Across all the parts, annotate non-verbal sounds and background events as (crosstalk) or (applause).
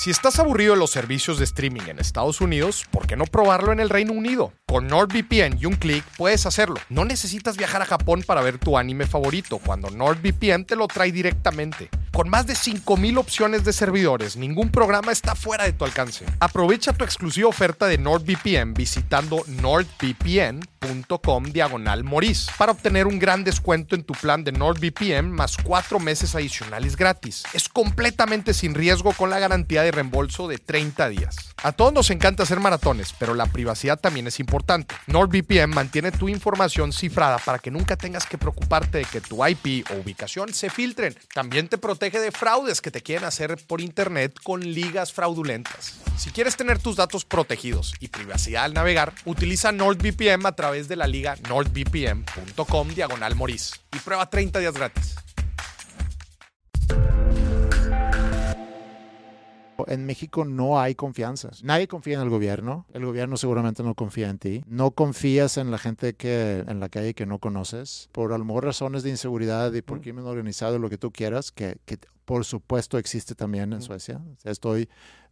Si estás aburrido de los servicios de streaming en Estados Unidos, ¿por qué no probarlo en el Reino Unido? Con NordVPN y un clic puedes hacerlo. No necesitas viajar a Japón para ver tu anime favorito cuando NordVPN te lo trae directamente. Con más de 5000 opciones de servidores, ningún programa está fuera de tu alcance. Aprovecha tu exclusiva oferta de NordVPN visitando nordvpn.com diagonal Moris para obtener un gran descuento en tu plan de NordVPN más 4 meses adicionales gratis. Es completamente sin riesgo con la garantía de reembolso de 30 días. A todos nos encanta hacer maratones, pero la privacidad también es importante. NordVPN mantiene tu información cifrada para que nunca tengas que preocuparte de que tu IP o ubicación se filtren. También te protege de fraudes que te quieren hacer por internet con ligas fraudulentas. Si quieres tener tus datos protegidos y privacidad al navegar, utiliza NordVPN a través de la liga nordvpn.com diagonal y prueba 30 días gratis. En México no hay confianza. Nadie confía en el gobierno. El gobierno seguramente no confía en ti. No confías en la gente que en la calle que no conoces. Por a lo mejor razones de inseguridad y por crimen organizado, lo que tú quieras, que, que por supuesto existe también en Suecia. Estoy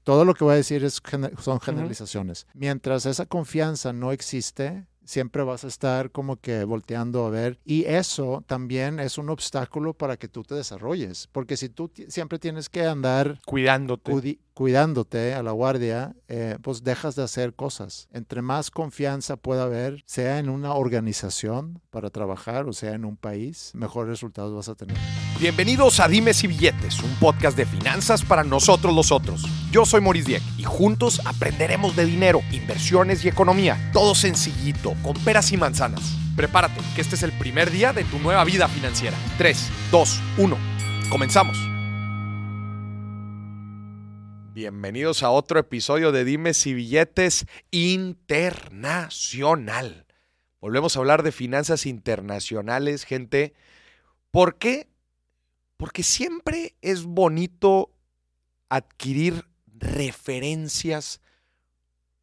todo lo que voy a decir es, son generalizaciones. Mientras esa confianza no existe, siempre vas a estar como que volteando a ver. Y eso también es un obstáculo para que tú te desarrolles. Porque si tú siempre tienes que andar cuidándote, cuidándote a la guardia, eh, pues dejas de hacer cosas. Entre más confianza pueda haber, sea en una organización para trabajar o sea en un país, mejores resultados vas a tener. Bienvenidos a Dimes y Billetes, un podcast de finanzas para nosotros los otros. Yo soy Maurice Dieck y juntos aprenderemos de dinero, inversiones y economía. Todo sencillito, con peras y manzanas. Prepárate, que este es el primer día de tu nueva vida financiera. 3, 2, 1. Comenzamos. Bienvenidos a otro episodio de Dimes y Billetes Internacional. Volvemos a hablar de finanzas internacionales, gente. ¿Por qué? Porque siempre es bonito adquirir referencias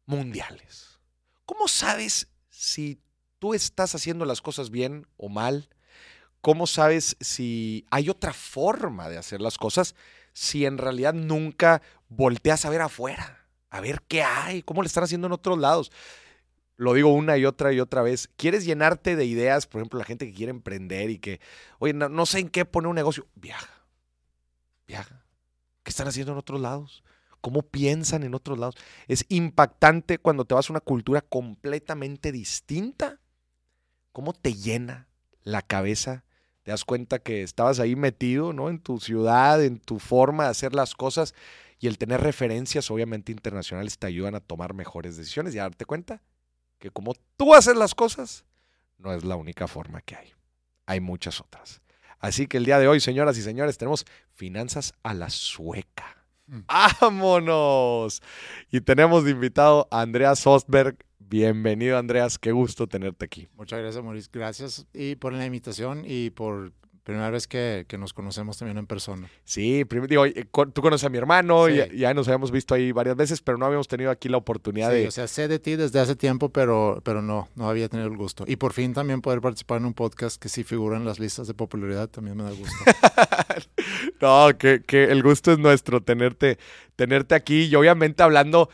mundiales. ¿Cómo sabes si tú estás haciendo las cosas bien o mal? ¿Cómo sabes si hay otra forma de hacer las cosas si en realidad nunca volteas a ver afuera? A ver qué hay, cómo le están haciendo en otros lados. Lo digo una y otra y otra vez. ¿Quieres llenarte de ideas? Por ejemplo, la gente que quiere emprender y que, oye, no, sé en qué poner un negocio. Viaja. Viaja. ¿Qué están haciendo en otros lados? cómo piensan en otros lados. Es impactante cuando te vas a una cultura completamente distinta, cómo te llena la cabeza. Te das cuenta que estabas ahí metido, ¿no? En tu ciudad, en tu forma de hacer las cosas y el tener referencias, obviamente internacionales, te ayudan a tomar mejores decisiones y a darte cuenta que como tú haces las cosas, no es la única forma que hay. Hay muchas otras. Así que el día de hoy, señoras y señores, tenemos finanzas a la sueca. Mm. ¡Vámonos! Y tenemos de invitado a Andreas Ostberg. Bienvenido, Andreas. Qué gusto tenerte aquí. Muchas gracias, Maurice. Gracias y por la invitación y por primera vez que, que, nos conocemos también en persona. Sí, digo, eh, tú conoces a mi hermano, y ya nos habíamos visto ahí varias veces, pero no habíamos tenido aquí la oportunidad sí, de... o sea, sé de ti desde hace tiempo, pero, pero no, no había tenido el gusto. Y por fin también poder participar en un podcast que sí figura en las listas de popularidad también me da gusto. (laughs) no, que, que el gusto es nuestro tenerte, tenerte aquí y obviamente hablando,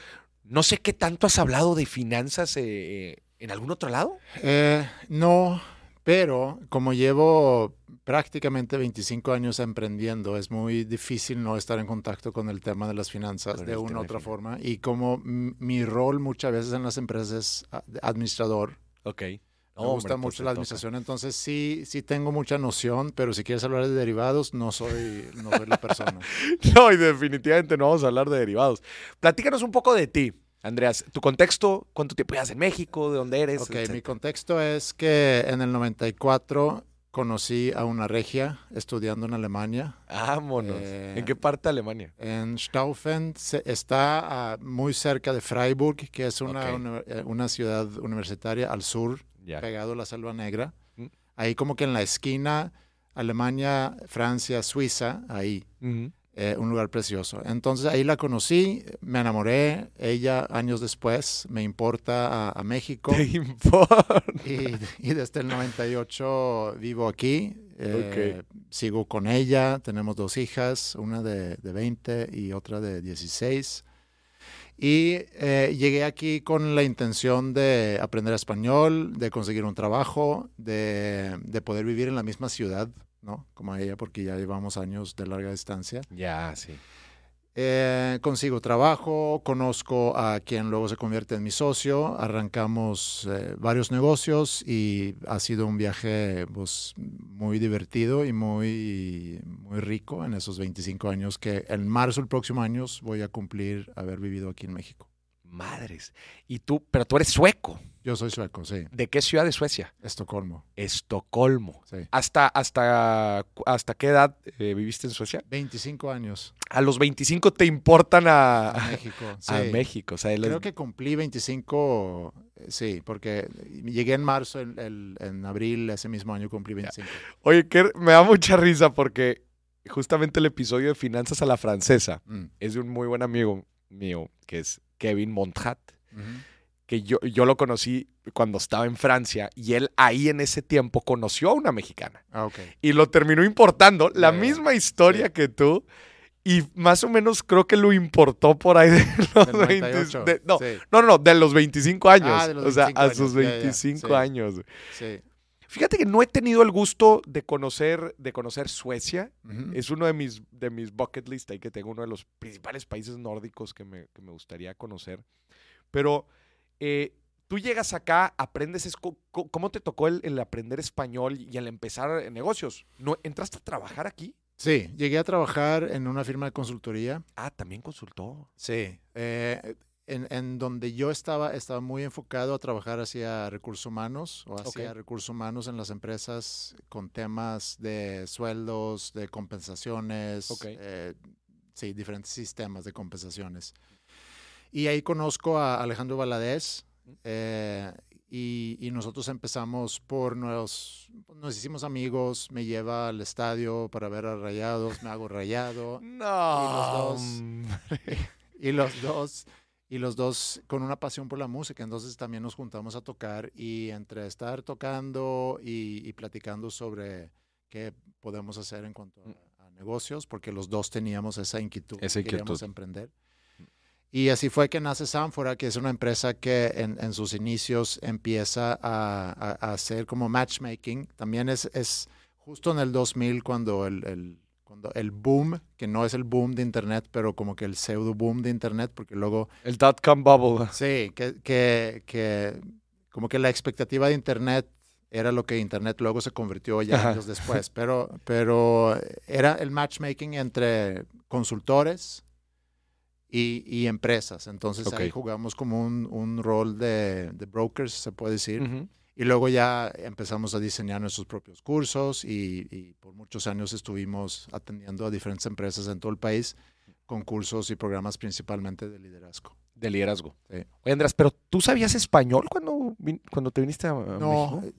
no sé qué tanto has hablado de finanzas eh, en algún otro lado. Eh, no, pero como llevo prácticamente 25 años emprendiendo, es muy difícil no estar en contacto con el tema de las finanzas de una u otra forma. Y como mi rol muchas veces en las empresas es administrador. Ok. me gusta mucho pues la administración, entonces sí, sí tengo mucha noción, pero si quieres hablar de derivados, no soy, no soy la persona. (laughs) no, y definitivamente no vamos a hablar de derivados. Platícanos un poco de ti. Andreas, tu contexto, ¿cuánto tiempo llevas en México? ¿De dónde eres? Ok, mi contexto es que en el 94 conocí a una regia estudiando en Alemania. Vámonos. Eh, ¿En qué parte de Alemania? En Staufen. está muy cerca de Freiburg, que es una, eh, una, ciudad universitaria al sur, pegado a la Selva Negra. Mm. Ahí como que en la esquina, Alemania, Francia, Suiza, ahí. Eh, un lugar precioso. Entonces ahí la conocí, me enamoré, ella años después me importa a, a México ¿Te importa? y, y desde el 98 vivo aquí, eh, sigo con ella, tenemos dos hijas, una de, de 20 y otra de 16. Y eh, llegué aquí con la intención de aprender español, de conseguir un trabajo, de, de poder vivir en la misma ciudad, ¿no? Como ella, porque ya llevamos años de larga distancia. Ya, sí. Eh, consigo trabajo, conozco a quien luego se convierte en mi socio, arrancamos eh, varios negocios y ha sido un viaje pues, muy divertido y muy, muy rico en esos 25 años que en marzo del próximo año voy a cumplir haber vivido aquí en México. Madres. Y tú, pero tú eres sueco. Yo soy sueco, sí. ¿De qué ciudad de Suecia? Estocolmo, Estocolmo. sí. ¿Hasta, hasta, hasta qué edad eh, viviste en Suecia? 25 años A los 25 te importan a, a México. (laughs) a. México. O sea, Creo que cumplí 25, eh, sí, porque llegué en marzo, el- el- en abril ese mismo año cumplí 25. Oye, que me da mucha risa porque justamente el episodio de Finanzas a la Francesa Mm. es de un muy buen amigo mío, que es Kevin Montrat, Ujú. que yo, yo lo conocí cuando estaba en Francia y él ahí en ese tiempo conoció a una mexicana Ah, ok. y lo terminó importando, la misma historia que tú. Y más o menos creo que lo importó por ahí de los Del 20 98, de- no, sí, no, no, no, de los 25 años. Ah, de los o sea, 25 a sus ya, ya, 25 sí. años. sí. Fíjate que no he tenido el gusto de conocer, de conocer Suecia. Es uno de mis, de mis bucket list ahí que tengo, uno de los principales países nórdicos que me, que me gustaría conocer. Pero eh, tú llegas acá, aprendes, es ¿cómo te tocó el, el aprender español y el empezar negocios? ¿No, ¿Entraste a trabajar aquí? Sí, llegué a trabajar en una firma de consultoría. Ah, también consultó. Sí. eh, en, en donde yo estaba, estaba muy enfocado a trabajar hacia recursos humanos o hacia Ok. recursos humanos en las empresas con temas de sueldos, de compensaciones, Ok. eh, sí, diferentes sistemas de compensaciones. Y ahí conozco a Alejandro Valadez eh, y, y nosotros empezamos por nos, nos hicimos amigos, me lleva al estadio para ver a Rayados, me hago rayado (laughs) No. dos. hombre. (laughs) y los dos y los dos con una pasión por la música entonces también nos juntamos a tocar y entre estar tocando y, y platicando sobre qué podemos hacer en cuanto a, a negocios porque los dos teníamos esa inquietud Esa que queríamos inquietud. emprender y así fue que nace Sanfora, que es una empresa que en, en sus inicios empieza a, a- a hacer como matchmaking. También es, es justo en el 2000 cuando el, el- el boom, que no es el boom de Internet, pero como que el pseudo boom de Internet, porque luego, El dot-com bubble. sí, que, que, que como que la expectativa de Internet era lo que Internet luego se convirtió ya Ajá. años después, pero, pero era el matchmaking entre consultores y, y empresas. Entonces ahí Ok. jugamos como un, un rol de, de brokers, se puede decir. Ujú. Y luego ya empezamos a diseñar nuestros propios cursos y, y por muchos años estuvimos atendiendo a diferentes empresas en todo el país con cursos y programas principalmente de liderazgo. De liderazgo. Sí. Oye, Andrés, ¿pero tú sabías español cuando, cuando te viniste a, a No, México? eh,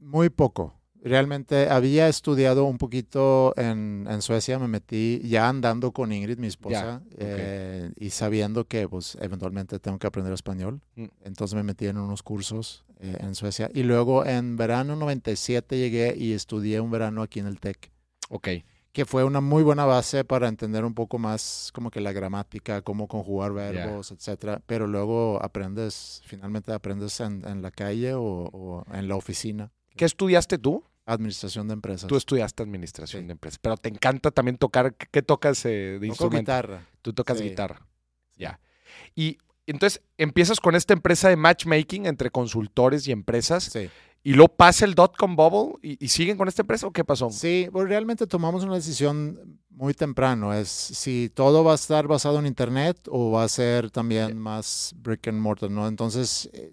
muy poco. Realmente había estudiado un poquito en, en Suecia, me metí ya andando con Ingrid, mi esposa, eh, y sabiendo que pues eventualmente tengo que aprender español. Mm. Entonces me metí en unos cursos eh, en Suecia. Y luego en verano 97 llegué y estudié un verano aquí en el TEC, Ok. que fue una muy buena base para entender un poco más como que la gramática, cómo conjugar verbos, etcétera. Pero luego aprendes, finalmente aprendes en, en la calle o, o en la oficina. ¿Qué estudiaste tú? Administración de empresas. Tú estudiaste administración Sí. de empresas, pero te encanta también tocar. ¿Qué, tocas eh, de Toco instrumento? guitarra. Tú tocas Sí. guitarra. Ya. Y entonces empiezas con esta empresa de matchmaking entre consultores y empresas Sí. y luego pasa el dot-com bubble y, y siguen con esta empresa o qué pasó? Sí, pues realmente tomamos una decisión muy temprano. Es si todo va a estar basado en Internet o va a ser también más brick and mortar, ¿no? Entonces eh,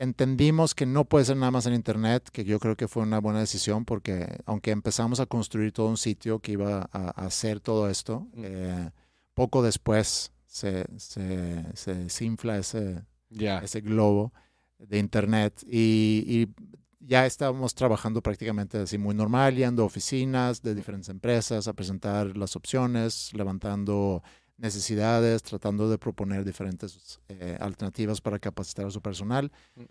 entendimos que no puede ser nada más en Internet, que yo creo que fue una buena decisión porque aunque empezamos a construir todo un sitio que iba a, a hacer todo esto, eh, poco después se, se, se desinfla ese, Ya. ese globo de internet y, y ya estábamos trabajando prácticamente así muy normal, yendo a oficinas de diferentes empresas a presentar las opciones, levantando necesidades, tratando de proponer diferentes eh, alternativas para capacitar a su personal. Mm.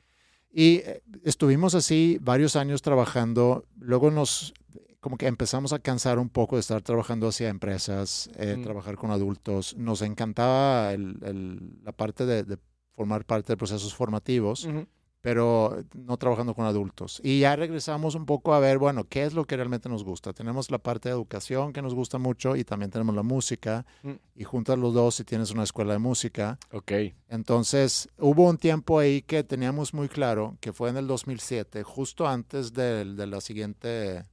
Y eh, estuvimos así varios años trabajando, luego nos como que empezamos a cansar un poco de estar trabajando hacia empresas, eh, Mm. trabajar con adultos. Nos encantaba el- el- la parte de, de formar parte de procesos formativos. Pero no trabajando con adultos. Y ya regresamos un poco a ver, bueno, qué es lo que realmente nos gusta. Tenemos la parte de educación que nos gusta mucho y también tenemos la música. Mm. Y juntas los dos y tienes una escuela de música. Ok. Entonces, hubo un tiempo ahí que teníamos muy claro, que fue en el 2007, justo antes del- de, la siguiente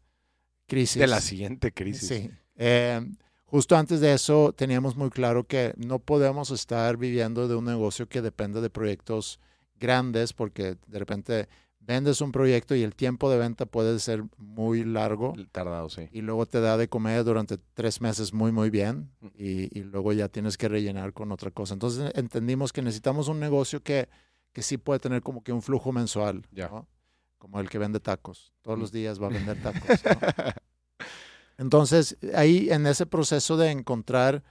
crisis. De la siguiente crisis. Sí. Eh, justo antes de eso, teníamos muy claro que no podemos estar viviendo de un negocio que depende de proyectos grandes, porque de repente vendes un proyecto y el tiempo de venta puede ser muy largo Tardado, sí. y luego te da de comer durante tres meses muy, muy bien Mm. y, y luego ya tienes que rellenar con otra cosa. Entonces entendimos que necesitamos un negocio que, que sí puede tener como que un flujo mensual, Ya. ¿no? como el que vende tacos. Todos Mm. los días va a vender tacos. ¿no? (laughs) Entonces, ahí en ese proceso de encontrar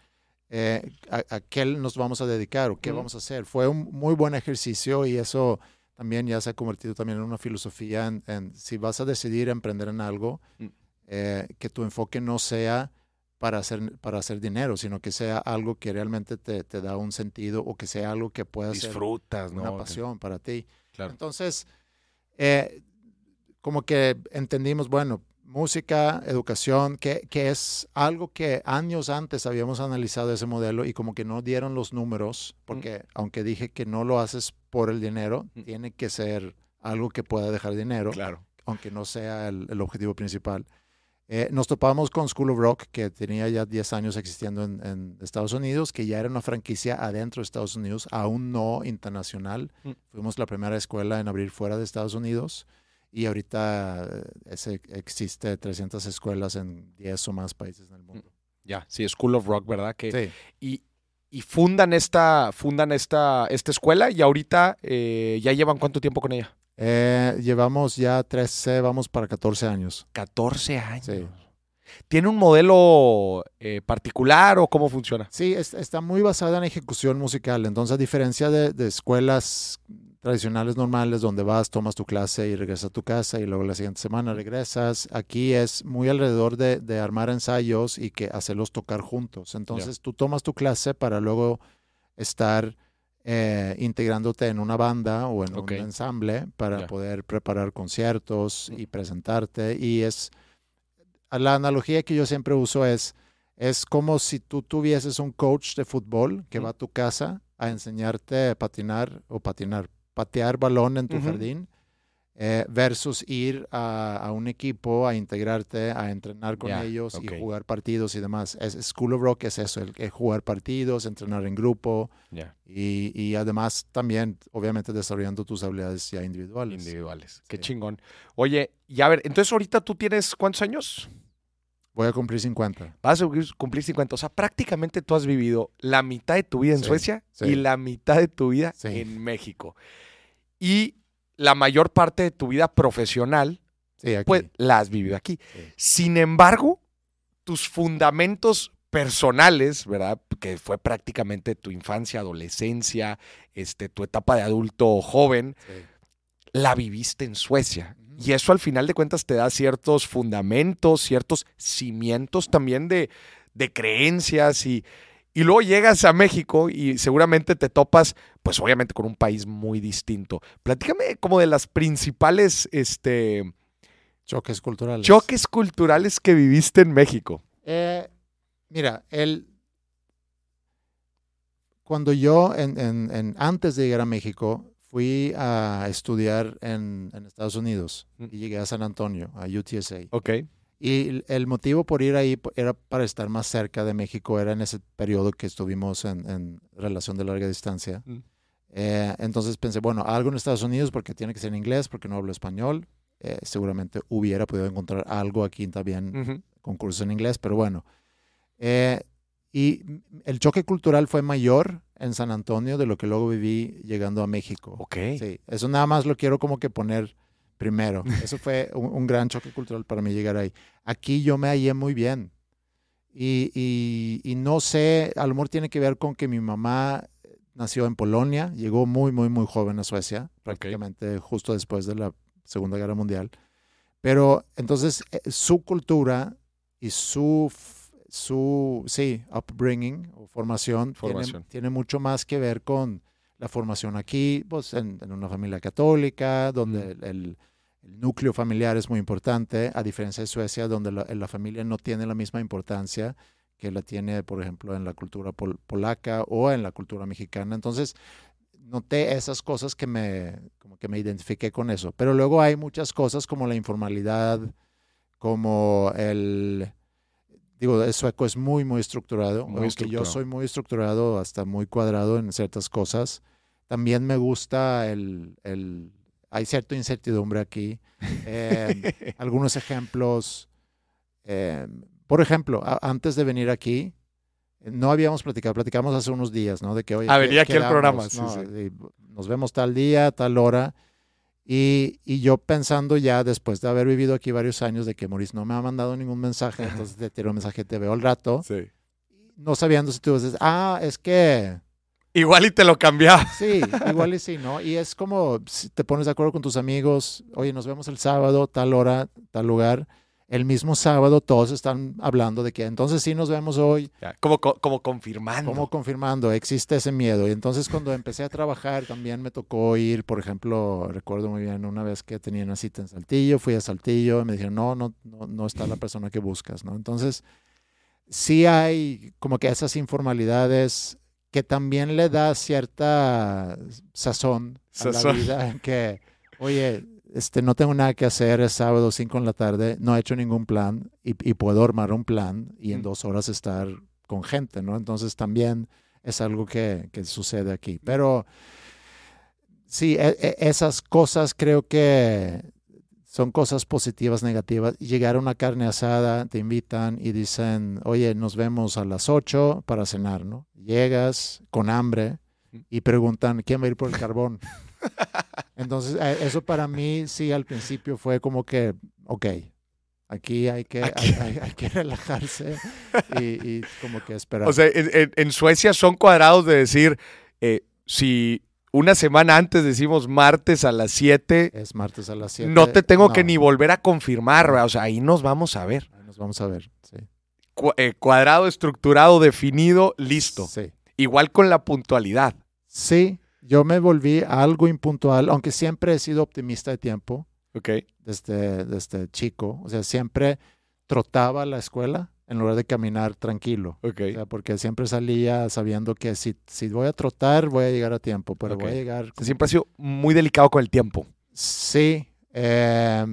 eh, a, a qué nos vamos a dedicar o qué Ujú. vamos a hacer, fue un muy buen ejercicio y eso también ya se ha convertido también en una filosofía en, en si vas a decidir emprender en algo, Mm. eh, que tu enfoque no sea para hacer, para hacer dinero, sino que sea algo que realmente te, te da un sentido o que sea algo que pueda ser Disfrutas, ¿no? una pasión para ti. Claro. Entonces, eh, como que entendimos, bueno, música, educación, que, que es algo que años antes habíamos analizado ese modelo y como que no dieron los números, porque aunque dije que no lo haces por el dinero, Mm. tiene que ser algo que pueda dejar dinero, Claro. aunque no sea el, el objetivo principal. Eh, nos topamos con School of Rock, que tenía ya 10 años existiendo en, en Estados Unidos, que ya era una franquicia adentro de Estados Unidos, aún no internacional. Mm. Fuimos la primera escuela en abrir fuera de Estados Unidos y ahorita eh, ese, existe 300 escuelas en 10 o más países en el mundo. Ya, sí, School of Rock, ¿verdad? Que, Sí. y, y fundan esta, fundan esta, esta escuela y ahorita eh, ya llevan cuánto tiempo con ella? Eh, llevamos ya 13, vamos para 14 años. 14 años. Sí. ¿Tiene un modelo eh, particular o cómo funciona? Sí, es- está muy basada en ejecución musical. Entonces, a diferencia de, de escuelas tradicionales normales donde vas, tomas tu clase y regresas a tu casa y luego la siguiente semana regresas, aquí es muy alrededor de, de armar ensayos y que hacerlos tocar juntos. Entonces, tú tomas tu clase para luego estar eh, integrándote en una banda o en un ensamble para poder preparar conciertos y presentarte. Y es la analogía que yo siempre uso es es como si tú tuvieses un coach de fútbol que va a tu casa a enseñarte a patinar o patinar, patear balón en tu Ujú. jardín eh, versus ir a, a un equipo a integrarte, a entrenar con Ya, ellos ok. y jugar partidos y demás. Es, School of Rock es eso, el, el jugar partidos, entrenar en grupo Ya, y, y además también, obviamente, desarrollando tus habilidades ya individuales. individuales. Qué Sí. chingón. Oye, y a ver, entonces ahorita tú tienes cuántos años? Voy a cumplir 50. Vas a cumplir 50. O sea, prácticamente tú has vivido la mitad de tu vida en Sí, Suecia sí. y la mitad de tu vida Sí. en México. Y la mayor parte de tu vida profesional, pues la has vivido aquí. Sin embargo, tus fundamentos personales, ¿verdad? Que fue prácticamente tu infancia, adolescencia, este, tu etapa de adulto joven, la viviste en Suecia. Y eso al final de cuentas te da ciertos fundamentos, ciertos cimientos también de, de creencias y, y luego llegas a México y seguramente te topas, pues obviamente con un país muy distinto. Platícame como de las principales este, Choques culturales. choques culturales que viviste en México. Eh, mira, el, cuando yo, en, en- en- antes de llegar a México, fui a estudiar en, en Estados Unidos Mm. y llegué a San Antonio, a UTSA. Ok. Y el- motivo por ir ahí era para estar más cerca de México, era en ese periodo que estuvimos en, en relación de larga distancia. Mm. Eh, entonces pensé, bueno, algo en Estados Unidos porque tiene que ser en inglés, porque no hablo español. Eh, seguramente hubiera podido encontrar algo aquí también Ujú. con cursos en inglés, pero bueno. Eh, y el choque cultural fue mayor en San Antonio de lo que luego viví llegando a México. Ok. Sí, eso nada más lo quiero como que poner primero. (laughs) Eso fue un, un gran choque cultural para mí llegar ahí. Aquí yo me hallé muy bien. Y, y- y no sé, a lo mejor tiene que ver con que mi mamá nació en Polonia, llegó muy, muy, muy joven a Suecia, prácticamente justo después de la Segunda Guerra Mundial. Pero entonces eh, su cultura y su, su sí, upbringing o formación, tiene- Formación. Tiene, mucho más que ver con la formación aquí, pues en, en una familia católica, donde el, el- el núcleo familiar es muy importante, a diferencia de Suecia, donde la, la familia no tiene la misma importancia que la tiene, por ejemplo, en la cultura pol- polaca o en la cultura mexicana. Entonces, noté esas cosas que me, como que me identifiqué con eso. Pero luego hay muchas cosas como la informalidad, como el, digo, el sueco es muy, muy estructurado. Muy estructurado. yo soy muy estructurado, hasta muy cuadrado en ciertas cosas. También me gusta el, el hay cierta incertidumbre aquí. (laughs) Eh, algunos ejemplos. eh, por ejemplo, a- antes de venir aquí, no habíamos platicado, platicamos hace unos días, ¿no? De que, oye, Ah, ¿qué- venía aquí al programa, No, sí. Nos vemos tal día, tal hora. Y, y yo pensando ya, después de haber vivido aquí varios años, de que Maurice no me ha mandado ningún mensaje, entonces te tiro un mensaje, te veo al rato, Sí. no sabiendo si tú dices, ah, es que Igual y te lo cambiaba. Sí, igual y sí, ¿no? Y es como si te pones de acuerdo con tus amigos, oye, nos vemos el sábado, tal hora, tal lugar. El mismo sábado todos están hablando de que entonces sí nos vemos hoy, Como, co- como confirmando. como confirmando, existe ese miedo. Y entonces cuando empecé a trabajar también me tocó ir, por ejemplo, recuerdo muy bien una vez que tenía una cita en Saltillo, fui a Saltillo y me dijeron, no, no, no, no está la persona que buscas, ¿no? Entonces, sí hay como que esas informalidades que también le da cierta sazón a Sazón. la vida que, oye, este, no tengo nada que hacer, es sábado 5 en la tarde, no he hecho ningún plan y, y puedo armar un plan y en Mm. dos horas estar con gente, ¿no? Entonces también es algo que, que sucede aquí. Pero sí, e- e- esas cosas creo que son cosas positivas, negativas. Llegar a una carne asada, te invitan y dicen, oye, nos vemos a las 8 para cenar, ¿no? Llegas con hambre y preguntan, ¿quién va a ir por el carbón? (laughs) Entonces, eh, eso para mí sí al principio fue como que, ok, aquí hay que, Aquí. hay, hay- hay que relajarse y, y como que esperar. O sea, en, Suecia son cuadrados de decir, eh, si una semana antes decimos martes a las 7, es martes a las 7. no te tengo que ni volver a confirmar, o sea, ahí nos vamos a ver. Nos vamos a ver, sí. Cu- eh, cuadrado, estructurado, definido, listo. Sí. Igual con la puntualidad. Sí, yo me volví algo impuntual, aunque siempre he sido optimista de tiempo ¿Ok? desde, desde chico. O sea, siempre trotaba a la escuela en lugar de caminar tranquilo. Ok. O sea, porque siempre salía sabiendo que si, si voy a trotar, voy a llegar a tiempo, pero voy a llegar... Siempre ha sido muy delicado con el tiempo. Sí, eh,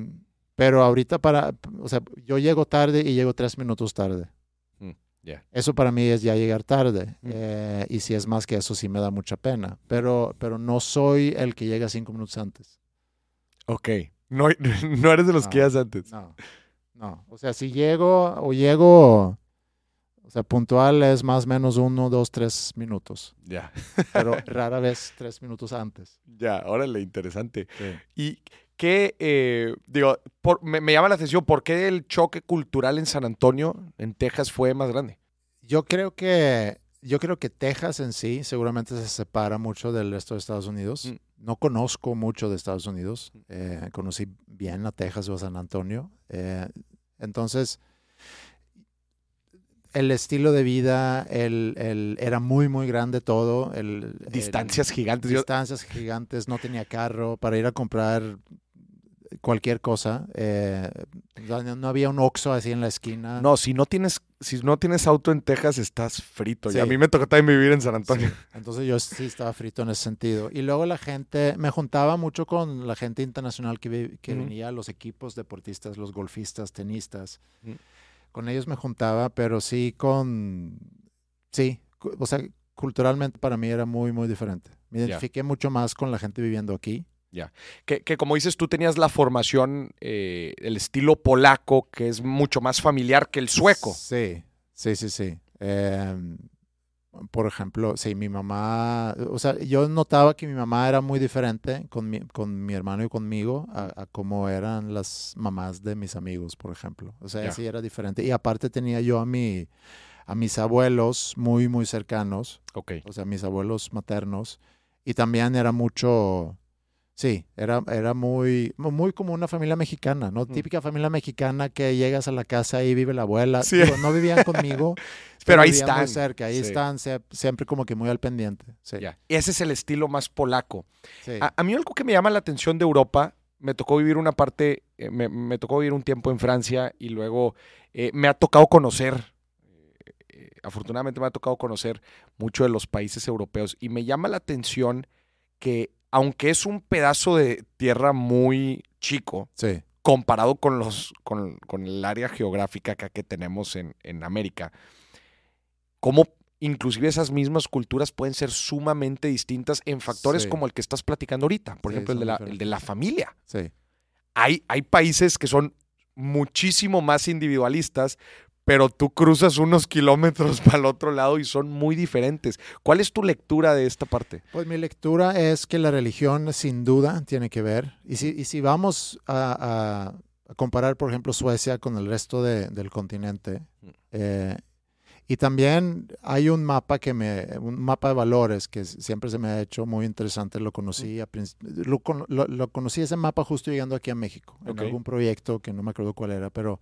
pero ahorita para, o sea, yo llego tarde y llego tres minutos tarde. Eso para mí es ya llegar tarde. Mm. eh, y si es más que eso, sí me da mucha pena. Pero, pero no soy el que llega cinco minutos antes. Ok. No, (laughs) no eres de los No. que llegas antes. No, no. O sea, si llego o llego, o sea, puntual es más o menos uno, dos, tres minutos. Ya. Pero (laughs) rara vez tres minutos antes. Ya, órale, interesante. Y qué, eh, digo, por- me, me llama la atención, ¿por qué el choque cultural en San Antonio, en Texas, fue más grande? Yo creo que yo creo que Texas en sí seguramente se separa mucho del resto de Estados Unidos. Mm. No conozco mucho de Estados Unidos. eh, conocí bien a Texas o a San Antonio. eh, entonces, el estilo de vida, el, el- era muy, muy grande todo. El, Distancias gigantes. Distancias gigantes, no tenía carro para ir a comprar cualquier cosa. eh, no había un Oxxo así en la esquina. no, si no tienes, si no tienes auto en Texas, estás frito. Y a mí me tocó también vivir en San Antonio. Sí, Entonces yo sí estaba frito en ese sentido. Y luego la gente, me juntaba mucho con la gente internacional que, vi- que venía, los equipos deportistas, los golfistas, tenistas. Con ellos me juntaba, pero sí con, sí, o sea, culturalmente para mí era muy, muy diferente. Me identifiqué mucho más con la gente viviendo aquí. Que, que como dices, tú tenías la formación, eh, el estilo polaco, que es mucho más familiar que el sueco. Sí, sí, sí, sí. Eh, por ejemplo, sí, mi mamá, o sea, yo notaba que mi mamá era muy diferente con mi, con mi hermano y conmigo a, a cómo eran las mamás de mis amigos, por ejemplo. O sea, Ya. sí era diferente. Y aparte tenía yo a mi, a mis abuelos muy, muy cercanos, Ok. o sea, mis abuelos maternos, y también era mucho, sí, era, era muy, muy como una familia mexicana, ¿no? Típica familia mexicana que llegas a la casa y vive la abuela. Sí. Digo, no vivían conmigo, (laughs) Pero ahí muy están. cerca, ahí Sí. están, sie- siempre como que muy al pendiente. Sí. Ese es el estilo más polaco. sí. A, a mí algo que me llama la atención de Europa, me tocó vivir una parte, eh, me, me tocó vivir un tiempo en Francia y luego eh, me ha tocado conocer, eh, afortunadamente me ha tocado conocer mucho de los países europeos y me llama la atención que aunque es un pedazo de tierra muy chico, sí. comparado con, los, con, con el área geográfica acá que tenemos en, en América, cómo inclusive esas mismas culturas pueden ser sumamente distintas en factores Sí. como el que estás platicando ahorita, por Sí, ejemplo, el de, la, el de la familia. Sí, Hay, hay países que son muchísimo más individualistas, pero tú cruzas unos kilómetros (laughs) para el otro lado y son muy diferentes. ¿Cuál es tu lectura de esta parte? Pues mi lectura es que la religión sin duda tiene que ver. Y si, y si vamos a, comparar, por ejemplo, Suecia con el resto de- del continente, eh, y también hay un mapa que me, un mapa de valores que siempre se me ha hecho muy interesante. Lo conocí, a lo, lo- lo conocí ese mapa justo llegando aquí a México, en algún proyecto que no me acuerdo cuál era, pero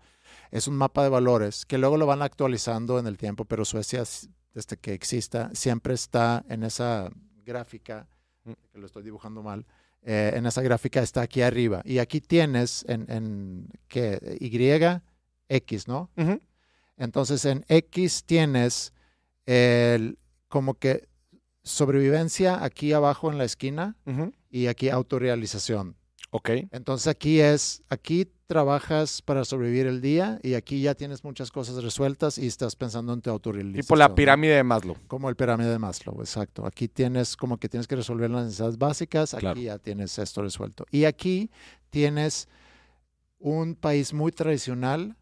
es un mapa de valores que luego lo van actualizando en el tiempo, pero Suecia, desde que exista, siempre está en esa gráfica, Mm. que lo estoy dibujando mal, eh, en esa gráfica está aquí arriba. Y aquí tienes en, en ¿qué? Y, X, ¿no? Entonces en X tienes el, como que sobrevivencia aquí abajo en la esquina y aquí autorrealización. Ok. Entonces aquí es, aquí trabajas para sobrevivir el día y aquí ya tienes muchas cosas resueltas y estás pensando en tu autorrealización. Tipo la pirámide de Maslow. Como el pirámide de Maslow, exacto. Aquí tienes como que tienes que resolver las necesidades básicas, aquí Claro. ya tienes esto resuelto. Y aquí tienes un país muy tradicional,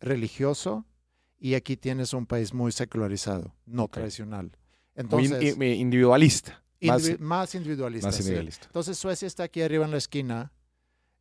religioso, y aquí tienes un país muy secularizado, no tradicional. Muy in- individualista. Más, indivi- más individualista. más sí. individualista. Entonces Suecia está aquí arriba en la esquina,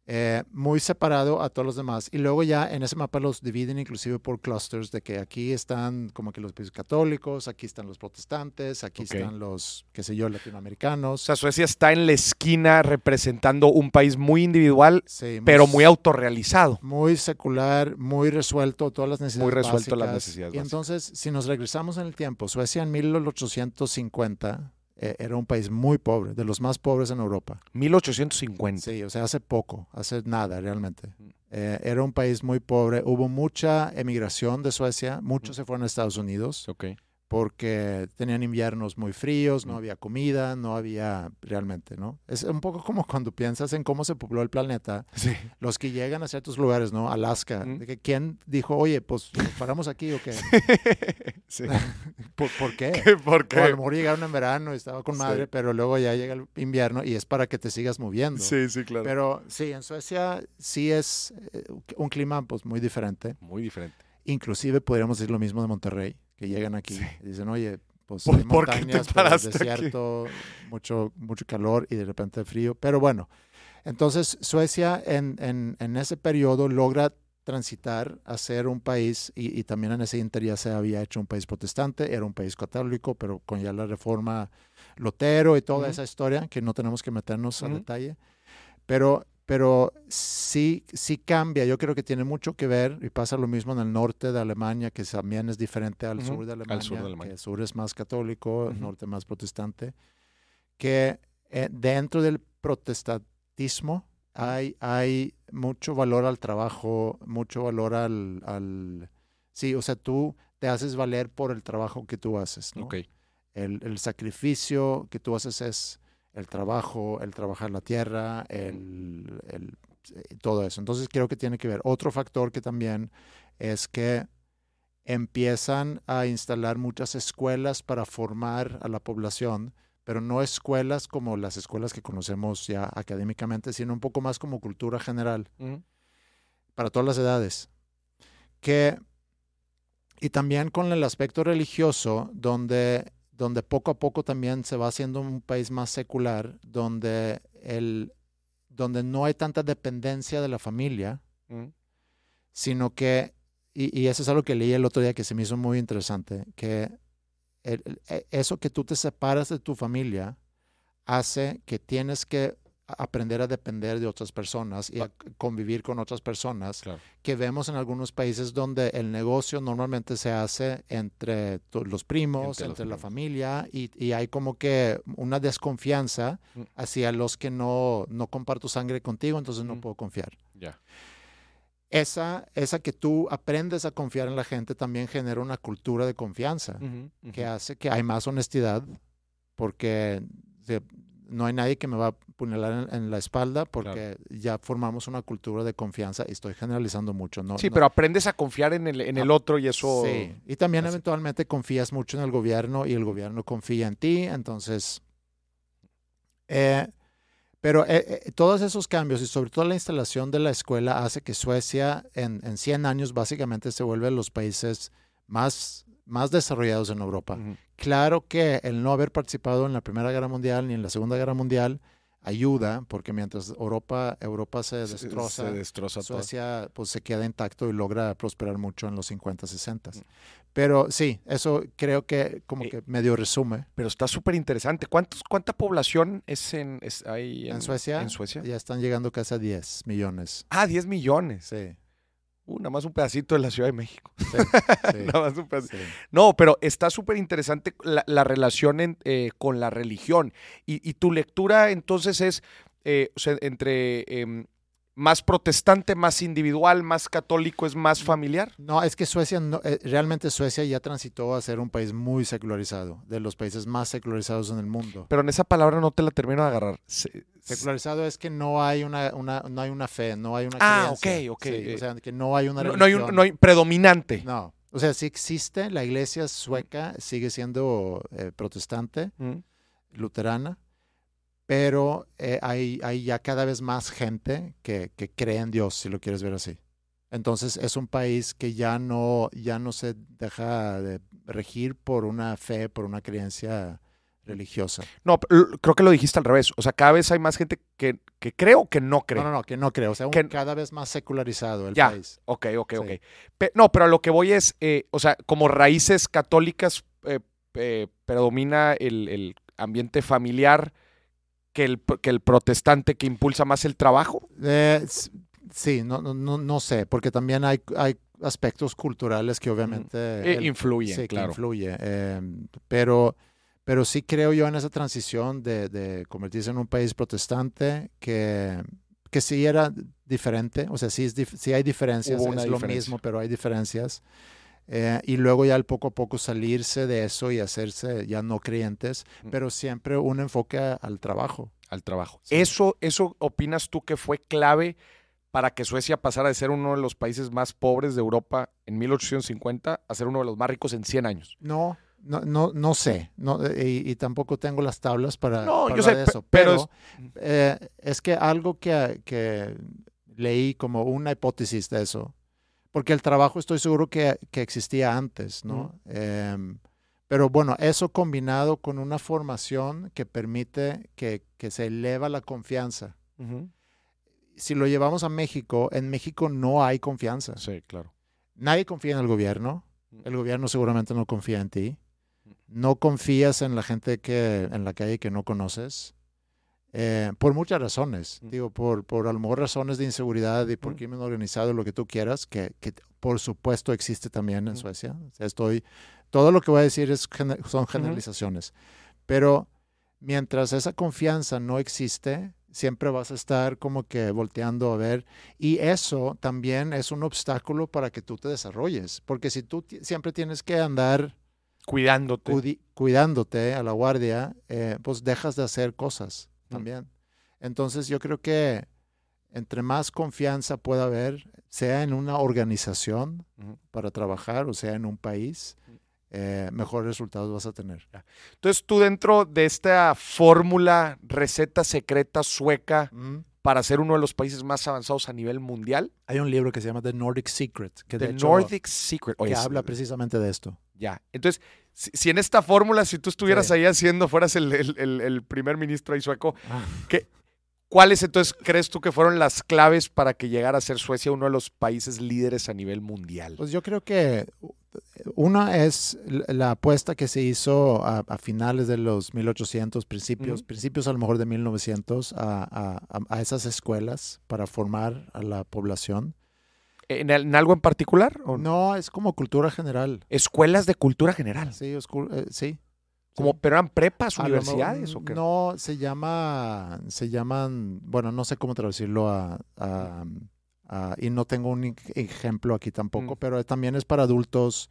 eh, muy separado a todos los demás. Y luego ya en ese mapa los dividen inclusive por clusters, de que aquí están como que los católicos, aquí están los protestantes, aquí Ok. están los, qué sé yo, O latinoamericanos. sea, Suecia está en la esquina representando un país muy individual, Sí, pero muy autorrealizado. muy secular, muy resuelto, todas las necesidades Muy resuelto las básicas. necesidades Y básicas. entonces, si nos regresamos en el tiempo, Suecia en 1850 eh, era un país muy pobre, de los más pobres en Europa. 1850. Sí, o sea, hace poco, hace nada realmente. Mm. Eh, era un país muy pobre, hubo mucha emigración de Suecia, muchos Mm. se fueron a Estados Unidos Ok. Porque tenían inviernos muy fríos, no había comida, no había realmente, ¿no? Es un poco como cuando piensas en cómo se pobló el planeta, Sí. los que llegan a ciertos lugares, ¿no? Alaska, Mm. de que ¿quién dijo, oye, pues nos paramos aquí o qué? sí. (laughs) ¿Por, por qué? ¿Por O a qué? lo mejor llegaron en verano y estaba con Sí. madre, pero luego ya llega el invierno y es para que te sigas moviendo. Sí, sí, claro. Pero sí, en Suecia sí es eh, un clima pues muy diferente. Muy diferente. Inclusive podríamos decir lo mismo de Monterrey, que llegan aquí Sí. y dicen, oye, pues ¿Por- hay por qué te montañas, pero paraste aquí?" desierto, mucho, mucho calor y de repente frío. Pero bueno, entonces Suecia en, en, en ese periodo logra transitar a ser un país, y, y también en ese inter ya se había hecho un país protestante, era un país católico, pero con ya la reforma Lutero y toda Ujú. esa historia, que no tenemos que meternos al Ujú. detalle. Pero, pero sí, sí cambia. Yo creo que tiene mucho que ver, y pasa lo mismo en el norte de Alemania, que también es diferente al, sur, de al Alemania, sur de Alemania. que el sur es más católico, el norte más protestante, que eh, dentro del protestantismo hay, hay mucho valor al trabajo, mucho valor al, al... Sí, o sea, tú te haces valer por el trabajo que tú haces, ¿no? Ok. El, el sacrificio que tú haces es el trabajo, el trabajar la tierra, el, el- eh, todo eso. Entonces creo que tiene que ver. Otro factor que también es que empiezan a instalar muchas escuelas para formar a la población, pero no escuelas como las escuelas que conocemos ya académicamente, sino un poco más como cultura general para todas las edades, que Y también con el aspecto religioso, donde, donde poco a poco también se va haciendo un país más secular, donde, el, donde no hay tanta dependencia de la familia, Mm. sino que, y, y eso es algo que leí el otro día que se me hizo muy interesante, que el- el- e- eso que tú te separas de tu familia hace que tienes que aprender a depender de otras personas y a convivir con otras personas Claro. que vemos en algunos países donde el negocio normalmente se hace entre los primos, Entre entre, los la primos. familia y, y hay como que una desconfianza Mm. hacia los que no, no comparto sangre contigo, entonces no Mm. puedo confiar Ya. esa, esa que tú aprendes a confiar en la gente también genera una cultura de confianza Ujú, que ujú. hace que hay más honestidad porque se- no hay nadie que me va a apuñalar en, en la espalda porque ya formamos una cultura de confianza y estoy generalizando mucho. No, Sí, no- pero aprendes a confiar en el, en el otro y eso. Sí, y también eventualmente confías mucho en el gobierno y el gobierno confía en ti, entonces... eh, pero eh, eh, todos esos cambios y sobre todo la instalación de la escuela hace que Suecia en, en 100 años básicamente se vuelve los países más, más desarrollados en Europa. Claro que el no haber participado en la Primera Guerra Mundial ni en la Segunda Guerra Mundial ayuda, porque mientras Europa, Europa se destroza, Se destroza todo. Suecia pues se queda intacto y logra prosperar mucho en los 50, 60. Mm. Pero sí, eso creo que como Eh, que medio resume. Pero está súper interesante. ¿Cuántos, ¿Cuánta población es en, es En, Suecia, En Suecia. ya están llegando casi a 10 millones. Ah, 10 millones. Sí, Uh, nada más un pedacito de la Ciudad de México. sí, (laughs) sí, Nada más un pedacito. sí. No, pero está súper interesante la, la relación en- eh, con la religión. Y, y tu lectura entonces es eh, o sea, entre em, más protestante, más individual, más católico, es más familiar. No, es que Suecia, no, eh, realmente Suecia ya transitó a ser un país muy secularizado, de los países más secularizados en el mundo. Pero en esa palabra no te la termino de agarrar. Se- Secularizado es que no hay una, una- no hay una fe, no hay una Ah, creencia. ok, ok, Sí, eh, o sea, que no hay una no, no hay un religión. no hay predominante. No, o sea, sí existe, la iglesia sueca sigue siendo eh, protestante, Mm. luterana, pero eh, hay, hay ya cada vez más gente que, que cree en Dios, si lo quieres ver así. Entonces es un país que ya no, ya no se deja de regir por una fe, por una creencia religiosa. No, creo que lo dijiste al revés. O sea, cada vez hay más gente que, que cree o que no cree. No, no, no, que no creo. O sea, Que- cada vez más secularizado el Ya. país. Ok, ok, Sí. ok. Pe- no, pero a lo que voy es, eh, o sea, como raíces católicas eh, predomina el, el ambiente familiar que el, que el protestante que impulsa más el trabajo. Eh, sí, no, no, no, sé, porque también hay, hay aspectos culturales que obviamente... Eh, el- influyen, sí, que claro. influye. eh, pero, pero sí creo yo en esa transición de, de convertirse en un país protestante que, que sí era diferente, o sea, sí, es dif- sí hay diferencias, es una lo diferencia. mismo, pero hay diferencias. Eh, y luego ya al poco a poco salirse de eso y hacerse ya no creyentes, Mm. pero siempre un enfoque al trabajo. Al trabajo. Sí. ¿Eso, ¿Eso opinas tú que fue clave para que Suecia pasara de ser uno de los países más pobres de Europa en 1850 a ser uno de los más ricos en 100 años? No, no, no, no sé, no, eh, y, y tampoco tengo las tablas para, No, para yo hablar sé, eso, pero pero, eh, es que algo que, que leí como una hipótesis de eso, porque el trabajo estoy seguro que, que existía antes, ¿no? Em, pero bueno, eso combinado con una formación que permite que, que se eleva la confianza. Si lo llevamos a México, en México no hay confianza. Sí, claro. Nadie confía en el gobierno. El gobierno seguramente no confía en ti. No confías en la gente que en la calle que no conoces. Eh, por muchas razones. Mm. Digo, por, por a lo mejor razones de inseguridad y por Mm. crimen organizado, lo que tú quieras, que, que por supuesto existe también en Mm. Suecia. O sea, estoy, todo lo que voy a decir es, son generalizaciones. Pero mientras esa confianza no existe, siempre vas a estar como que volteando a ver. Y eso también es un obstáculo para que tú te desarrolles. Porque si tú siempre tienes que andar Cuidándote. cuidándote a la guardia, eh, pues dejas de hacer cosas Mm. también. Entonces yo creo que entre más confianza pueda haber, sea en una organización para trabajar o sea en un país, eh, mejores resultados vas a tener. Entonces tú dentro de esta fórmula, receta secreta sueca para ser uno de los países más avanzados a nivel mundial. Hay un libro que se llama The Nordic Secret, que The de hecho, Nordic Secret. Oye, que es- habla precisamente de esto. Ya. Entonces, si, si en esta fórmula, si tú estuvieras Sí. ahí haciendo, fueras el, el- el- el primer ministro ahí sueco, Ah. ¿cuáles entonces crees tú que fueron las claves para que llegara a ser Suecia uno de los países líderes a nivel mundial? Pues yo creo que una es la apuesta que se hizo a, a finales de los 1800, principios, principios a lo mejor de 1900, a, a- a- a esas escuelas para formar a la población. ¿En, algo en particular? o No, es como cultura general. Escuelas de cultura general. Sí, eh, sí. Como, ¿Pero eran prepas, lo universidades o qué? No, se llama, se llaman, bueno, no sé cómo traducirlo a, a- a- y no tengo un ej- ejemplo aquí tampoco, Mm. pero también es para adultos.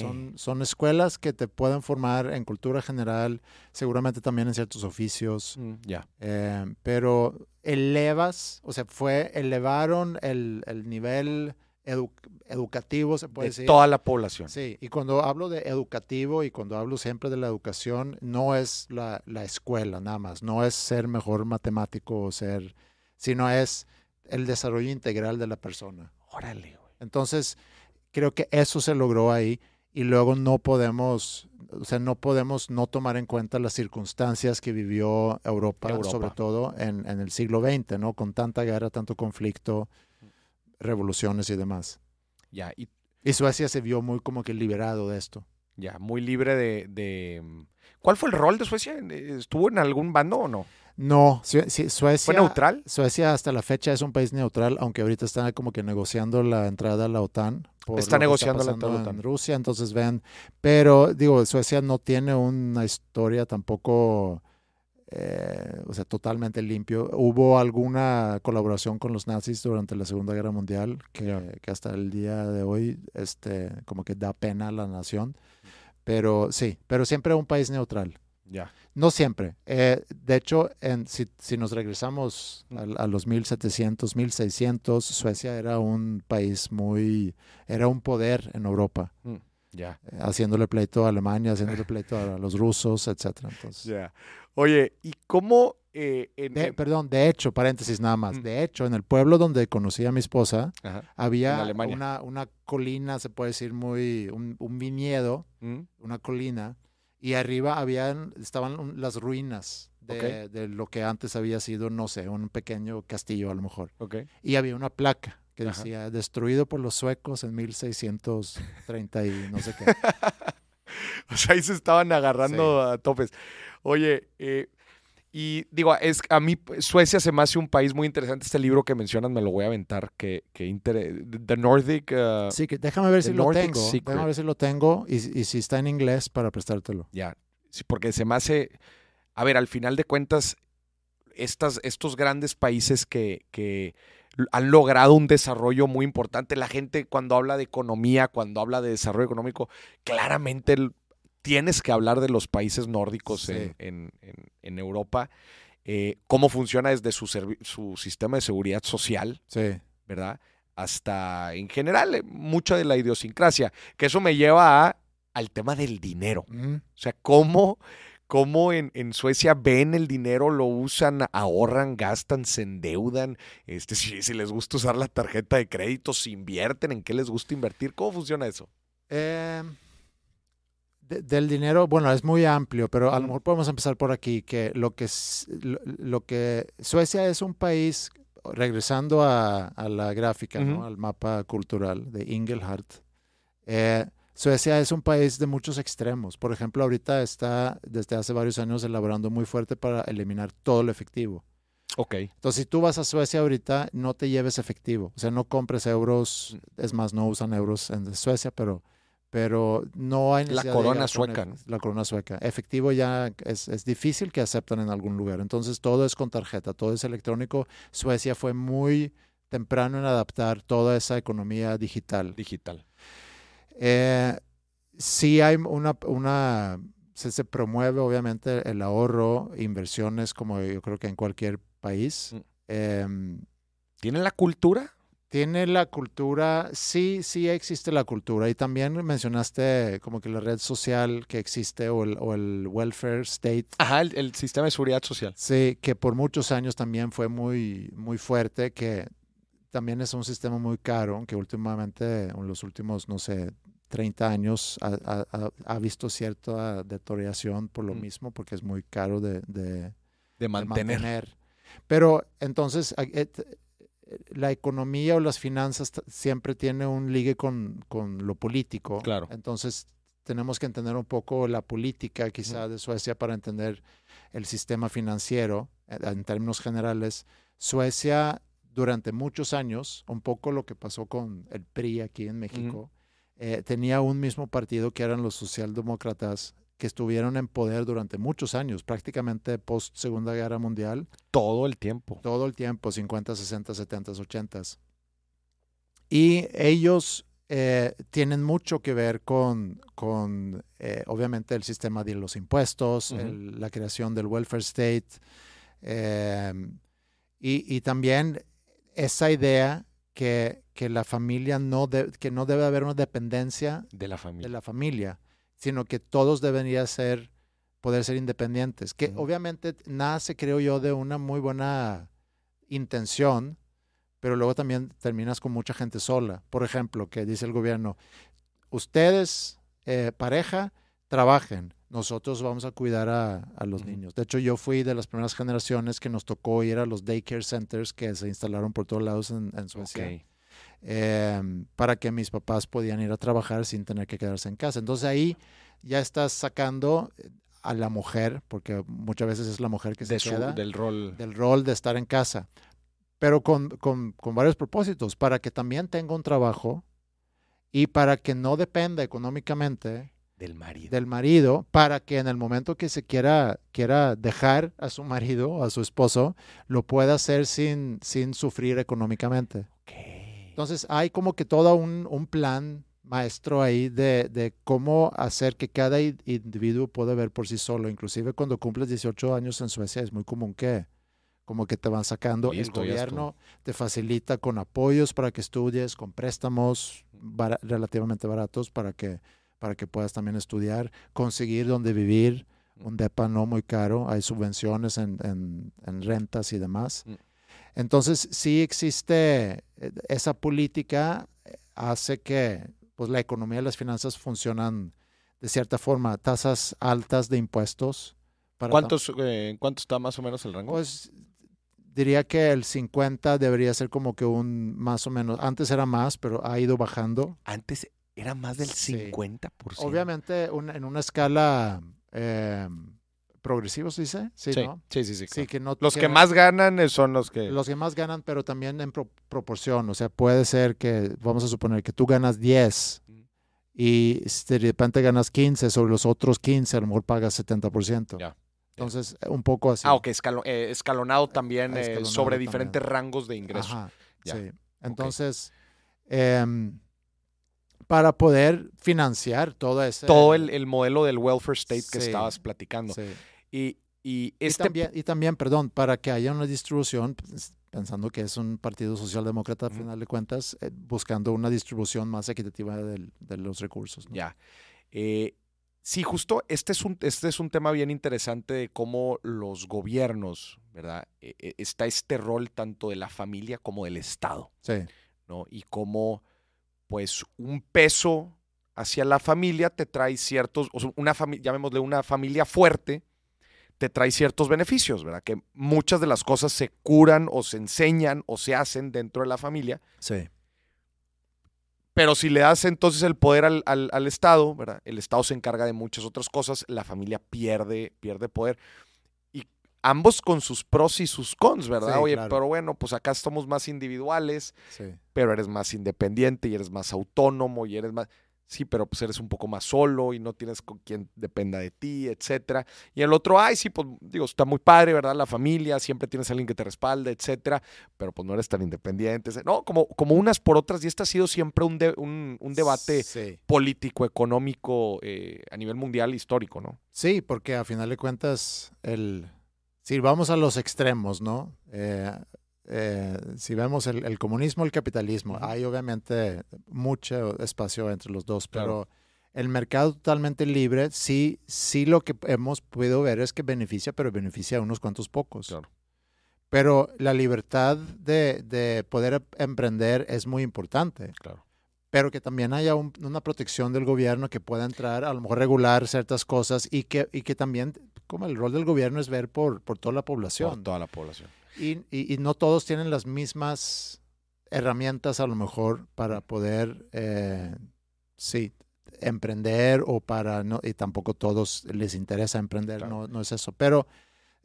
Son, son escuelas que te pueden formar en cultura general, seguramente también en ciertos oficios, Mm, ya. eh, pero elevas, o sea, fue, elevaron el, el nivel edu- educativo, se puede De decir. toda la población. Sí, y cuando hablo de educativo y cuando hablo siempre de la educación, no es la, la escuela nada más, no es ser mejor matemático o ser, sino es el desarrollo integral de la persona. Órale, güey. Entonces, creo que eso se logró ahí y luego no podemos, o sea, no podemos no tomar en cuenta las circunstancias que vivió Europa, Europa. sobre todo en, en el siglo XX, ¿no? Con tanta guerra, tanto conflicto, revoluciones y demás. Ya, y Y Suecia se vio muy como que liberado de esto. Ya, muy libre de, de- ¿Cuál fue el rol de Suecia? ¿Estuvo en algún bando o no? No, Suecia. ¿Fue neutral? Suecia hasta la fecha es un país neutral, aunque ahorita está como que negociando la entrada a la OTAN. Está negociando la pasando entrada a la en OTAN. Rusia, entonces ven. Pero digo, Suecia no tiene una historia tampoco, eh, o sea, totalmente limpio. Hubo alguna colaboración con los nazis durante la Segunda Guerra Mundial que, que hasta el día de hoy, este, como que da pena a la nación. Pero sí, pero siempre un país neutral. Ya. No siempre. Eh, de hecho, en- si, si nos regresamos Mm. a, a los 1700, 1600, Suecia era un país muy, era un poder en Europa, Ya. eh, haciéndole pleito a Alemania, haciéndole pleito a los rusos, etcétera. Entonces, Ya. Oye, ¿y cómo eh, en- de- en- perdón, de hecho, paréntesis nada más. Mm. De hecho, en el pueblo donde conocí a mi esposa, Ajá. Había una, una colina, se puede decir muy, un, un viñedo, Mm, una colina, y arriba habían, estaban las ruinas de, lo que antes había sido, no sé, un pequeño castillo a lo mejor. Ok. Y había una placa que Ajá. decía, destruido por los suecos en 1630 y no sé qué. (laughs) O sea, ahí se estaban agarrando a topes. Oye, eh, y digo, es a mí Suecia se me hace un país muy interesante. Este libro que mencionas me lo voy a aventar. Que, que inter- The Nordic. uh, Así que déjame ver si lo tengo. Secret. Déjame ver si lo tengo y, y si está en inglés para prestártelo. Ya, sí, porque se me hace, a ver, al final de cuentas, estas, estos grandes países que, que han logrado un desarrollo muy importante, la gente cuando habla de economía, cuando habla de desarrollo económico, claramente el- tienes que hablar de los países nórdicos Sí. en, en- en- en Europa, eh, cómo funciona desde su, sistema de seguridad social, Sí. ¿verdad? Hasta en general, eh, mucha de la idiosincrasia, que eso me lleva a- al tema del dinero. O sea, cómo, cómo en, en Suecia ven el dinero, lo usan, ahorran, gastan, se endeudan. Este, si, si les gusta usar la tarjeta de crédito, se invierten, en qué les gusta invertir. ¿Cómo funciona eso? Eh, de- del dinero, bueno, es muy amplio, pero a lo Mm. mejor podemos empezar por aquí, que lo que, lo, lo que Suecia es un país, regresando a, a la gráfica, al mapa cultural de Ingelhardt, eh, Suecia es un país de muchos extremos. Por ejemplo, ahorita está desde hace varios años elaborando muy fuerte para eliminar todo lo efectivo. Ok. Entonces, si tú vas a Suecia ahorita, no te lleves efectivo. O sea, no compres euros. Es más, no usan euros en Suecia, pero, pero no hay La necesidad de corona sueca. La corona sueca. Efectivo ya es, es difícil que aceptan en algún lugar. Entonces, todo es con tarjeta, todo es electrónico. Suecia fue muy temprano en adaptar toda esa economía digital. Digital. Eh, sí hay una, una se, se promueve obviamente el ahorro, inversiones como yo creo que en cualquier país. Mm. Em, ¿Tienen la cultura? Tiene la cultura, sí, sí existe la cultura. Y también mencionaste como que la red social que existe o el, o el welfare state. Ajá, el, el sistema de seguridad social. Sí, que por muchos años también fue muy, muy fuerte, que también es un sistema muy caro, que últimamente, en los últimos, no sé, 30 años ha, ha- visto cierta deterioración por lo Mm. mismo, porque es muy caro de, de- De de mantener. Pero entonces la economía o las finanzas siempre tiene un ligue con, con lo político. Claro. Entonces tenemos que entender un poco la política quizá de Suecia para entender el sistema financiero eh, en términos generales. Suecia durante muchos años, un poco lo que pasó con el PRI aquí en México, eh, tenía un mismo partido que eran los socialdemócratas que estuvieron en poder durante muchos años, prácticamente post Segunda Guerra Mundial, Todo el tiempo. todo el tiempo, 50, 60, 70, 80. Y ellos eh, tienen mucho que ver con, con eh, obviamente, el sistema de los impuestos, el- la creación del welfare state, eh, y, y también esa idea que, que la familia no, de- que no debe haber una dependencia De la de familia. la familia, sino que todos deberían ser, poder ser independientes. Que Ujú. obviamente nace, creo yo, de una muy buena intención, pero luego también terminas con mucha gente sola. Por ejemplo, que dice el gobierno, ustedes, eh, pareja, trabajen. Nosotros vamos a cuidar a, a los niños. De hecho, yo fui de las primeras generaciones que nos tocó ir a los daycare centers que se instalaron por todos lados en, en Suecia Ok. Eh, para que mis papás podían ir a trabajar sin tener que quedarse en casa. Entonces ahí ya estás sacando eh, a la mujer, porque muchas veces es la mujer que se su- queda, del rol. del rol de estar en casa, pero con, con- con varios propósitos, para que también tenga un trabajo y para que no dependa económicamente Del marido. del marido, para que en el momento que se quiera, quiera dejar a su marido o a su esposo, lo pueda hacer sin, sin sufrir económicamente. Entonces hay como que todo un, un plan maestro ahí de, de cómo hacer que cada individuo pueda ver por sí solo. Inclusive cuando cumples 18 años en Suecia es muy común que como que te van sacando. Listo, el gobierno te facilita con apoyos para que estudies, con préstamos relativamente baratos para que, para que puedas también estudiar, conseguir donde vivir. Un depa no muy caro, hay subvenciones en, en- en rentas y demás. Mm. Entonces, sí existe eh, esa política, eh, hace que pues, la economía y las finanzas funcionan de cierta forma, tasas altas de impuestos. Para ¿Cuántos, eh, ¿En cuánto está más o menos el rango? Pues diría que el 50 debería ser como que un más o menos, antes era más, pero ha ido bajando. Antes era más del Sí. 50%. Obviamente un- en una escala eh, progresiva, ¿se dice? Sí, Sí, ¿no? sí, sí. sí, Sí, claro. que no Los que que- más ganan eh, son los que... los que más ganan, pero también en pro- proporción. O sea, puede ser que, vamos a suponer que tú ganas 10 Mm. y si de repente ganas 15, sobre los otros 15 a lo mejor pagas 70%. Ya. Entonces, un poco así. Ah, ok, escalo- eh, escalonado también eh, escalonado sobre también. diferentes rangos de ingreso. Ajá, Ya. sí. Entonces, em, para poder financiar todo ese... Todo el, el modelo del welfare state que Sí. estabas platicando. sí. Y, y Y, este... también, y también, perdón, para que haya una distribución, pues, pensando que es un partido socialdemócrata, a Ujú. final de cuentas, eh, buscando una distribución más equitativa del- de los recursos. ¿no? Ya. Eh, sí, justo este es, un, este es un tema bien interesante de cómo los gobiernos, ¿verdad? Eh, eh, está este rol tanto de la familia como del Estado, Sí, ¿no? Y cómo, pues, un peso hacia la familia te trae ciertos, o sea, una familia, llamémosle una familia fuerte, te trae ciertos beneficios, ¿verdad? Que muchas de las cosas se curan o se enseñan o se hacen dentro de la familia. sí. Pero si le das entonces el poder al, al- al Estado, ¿verdad? El Estado se encarga de muchas otras cosas, la familia pierde, pierde poder. Y ambos con sus pros y sus cons, ¿verdad? Sí, Oye, claro. pero bueno, pues acá somos más individuales, sí. pero eres más independiente y eres más autónomo y eres más... Sí, pero pues eres un poco más solo y no tienes con quien dependa de ti, etcétera. Y el otro, ay, sí, pues digo, está muy padre, ¿verdad? La familia, siempre tienes a alguien que te respalda, etcétera, pero pues no eres tan independiente. No, como, como unas por otras, y este ha sido siempre un, de- un, un debate Sí. político, económico eh, a nivel mundial histórico, ¿no? Sí, porque a final de cuentas, el, si vamos a los extremos, ¿no? Eh, eh, si vemos el, el comunismo, el capitalismo, Ujú. hay obviamente mucho espacio entre los dos, Claro. pero el mercado totalmente libre, sí, sí lo que hemos podido ver es que beneficia, pero beneficia a unos cuantos pocos. Claro. Pero la libertad de, de poder em- emprender es muy importante, Claro. pero que también haya un- una protección del gobierno que pueda entrar, a lo mejor regular ciertas cosas y que, y que también, como el rol del gobierno es ver por, por toda la Por población. toda la población. Y, y- y no todos tienen las mismas herramientas a lo mejor para poder, eh, sí, emprender o para, no, y tampoco todos les interesa emprender, Claro. no, no es eso. Pero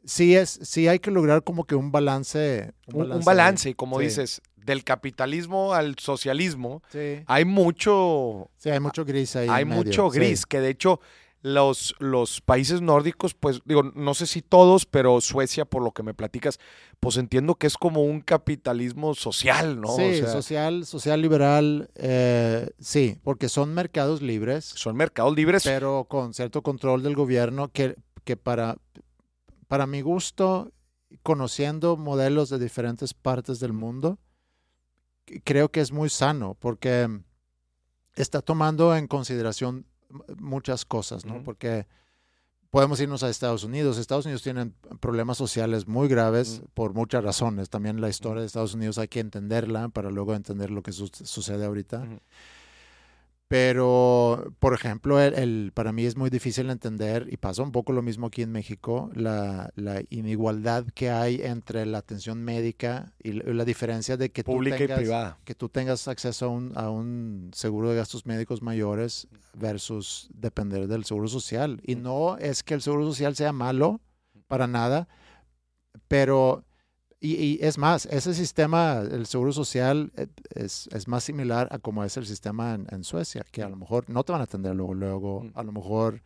sí, es, sí hay que lograr como que un balance. Un, un balance, y como Sí. dices, del capitalismo al socialismo, Sí, hay mucho, sí, hay mucho gris ahí. en hay medio, mucho sí. gris, que de hecho los, los países nórdicos, pues digo, no sé si todos, pero Suecia, por lo que me platicas, pues entiendo que es como un capitalismo social, ¿no? O Sí, sea, social, social liberal, eh, sí, porque son mercados libres. son mercados libres. pero con cierto control del gobierno que, que para, para mi gusto, conociendo modelos de diferentes partes del mundo, creo que es muy sano porque está tomando en consideración muchas cosas, ¿no? Porque podemos irnos a Estados Unidos. Estados Unidos tienen problemas sociales muy graves por muchas razones. También la historia de Estados Unidos hay que entenderla para luego entender lo que su- sucede ahorita. Pero, por ejemplo, el, el- para mí es muy difícil entender, y pasa un poco lo mismo aquí en México, la, la inigualdad que hay entre la atención médica y la, y la diferencia de que Pública tú y tengas, privada. que tú tengas acceso a un, a un seguro de gastos médicos mayores versus depender del seguro social. Y no es que el seguro social sea malo para nada, pero, y, y es más, ese sistema, el seguro social, eh, es, es más similar a como es el sistema en, en Suecia, que a lo mejor no te van a atender luego, luego, Mm. a lo mejor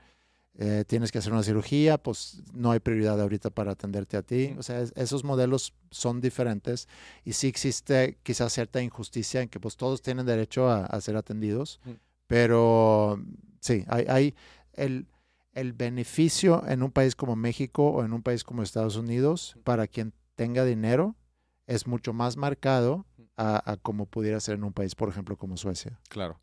eh, tienes que hacer una cirugía, pues no hay prioridad ahorita para atenderte a ti. Mm. O sea, es- esos modelos son diferentes y sí existe quizás cierta injusticia en que pues todos tienen derecho a, a ser atendidos, Mm. pero sí, hay, hay el, el beneficio en un país como México o en un país como Estados Unidos para quien tenga dinero es mucho más marcado a, a como pudiera ser en un país, por ejemplo, como Suecia. Claro.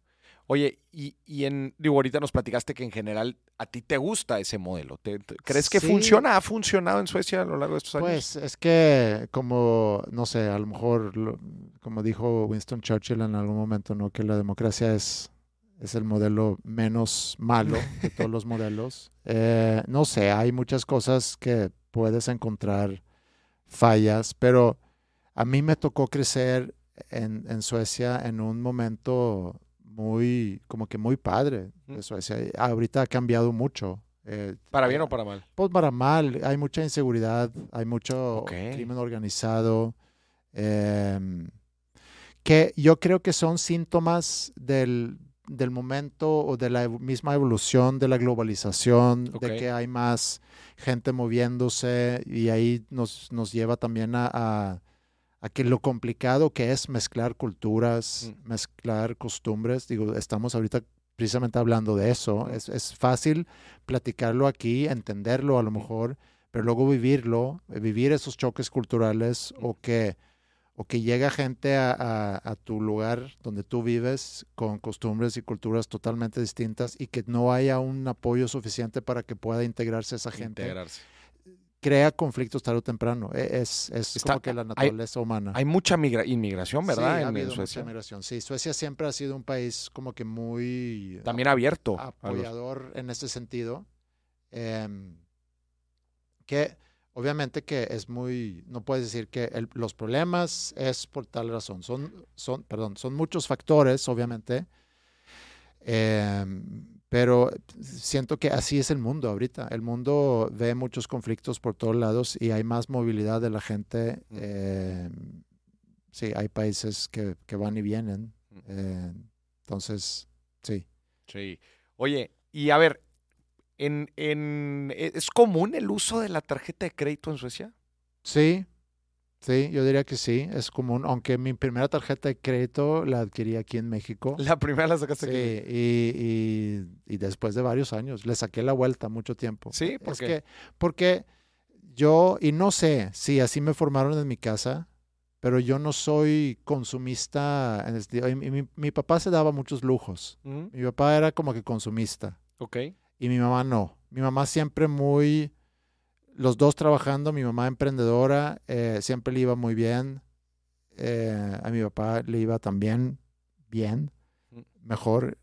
Oye, y, y en, digo, ahorita nos platicaste que en general a ti te gusta ese modelo. ¿Te- te- ¿Crees que Sí. funciona? ¿Ha funcionado en Suecia a lo largo de estos años? Pues es que como, no sé, a lo mejor, lo- como dijo Winston Churchill en algún momento, ¿no? Que la democracia es, es el modelo menos malo de todos (laughs) los modelos. Eh, no sé, hay muchas cosas que puedes encontrar fallas, pero a mí me tocó crecer en, en Suecia en un momento muy, como que muy padre de. Suecia. Ahorita ha cambiado mucho. Eh, ¿Para bien eh, o para mal? pues para mal, hay mucha inseguridad, hay mucho crimen organizado, em, que yo creo que son síntomas del, del momento o de la misma evolución de la globalización, de que hay más gente moviéndose y ahí nos, nos lleva también a, a- a que lo complicado que es mezclar culturas, Mm. mezclar costumbres. Digo, estamos ahorita precisamente hablando de eso. Mm. Es, es fácil platicarlo aquí, entenderlo a lo mejor, pero luego vivirlo, vivir esos choques culturales o que, o que llega gente a, a- a tu lugar donde tú vives con costumbres y culturas totalmente distintas y que no haya un apoyo suficiente para que pueda integrarse esa gente, Integrarse. crea conflictos tarde o temprano. E- Es, es Está- como que la hay- naturaleza humana. Hay mucha migra- inmigración, ¿verdad? Sí, ha en, en habido mucha Suecia. migración. Sí, Suecia siempre ha sido un país como que muy También abierto. a los- apoyador en ese sentido. Em, que obviamente que es muy, no puedes decir que el- los problemas es por tal razón. Son, son, perdón, son muchos factores, obviamente. Em, pero siento que así es el mundo ahorita. El mundo ve muchos conflictos por todos lados y hay más movilidad de la gente. Em, sí, hay países que, que van y vienen. Eh, entonces, sí. Sí. Oye, y a ver, en, en, ¿e- ¿es común el uso de la tarjeta de crédito en Suecia? Sí, sí, yo diría que sí, es común, aunque mi primera tarjeta de crédito la adquirí aquí en México. La primera la sacaste Sí, aquí. y, y- y después de varios años, le saqué la vuelta mucho tiempo. Sí, ¿por es qué? que, porque yo, y no sé si así me formaron en mi casa, pero yo no soy consumista. En el mi, papá se daba muchos lujos. Mi papá era como que consumista Ok. Y mi mamá no. Mi mamá siempre muy, los dos trabajando, mi mamá emprendedora, eh, siempre le iba muy bien. Eh, a mi papá le iba también bien, Mm. mejor.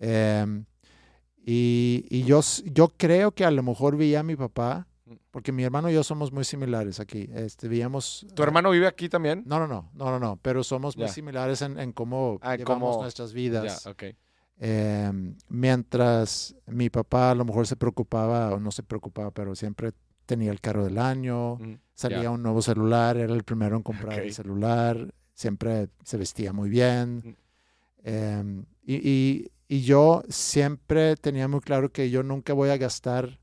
Em, y y yo, creo que a lo mejor veía a mi papá, Mm. porque mi hermano y yo somos muy similares aquí. Este, veíamos... ¿Tu hermano vive aquí también? No, no, no, no, no, no, pero somos muy similares en, en cómo Ah, llevamos cómo- nuestras vidas. Ya, ok. Eh, mientras mi papá a lo mejor se preocupaba, o no se preocupaba, pero siempre tenía el carro del año, Ujú. salía un nuevo celular, era el primero en comprar Ok. el celular, siempre se vestía muy bien. Mm. Eh, y, y- y yo siempre tenía muy claro que yo nunca voy a gastar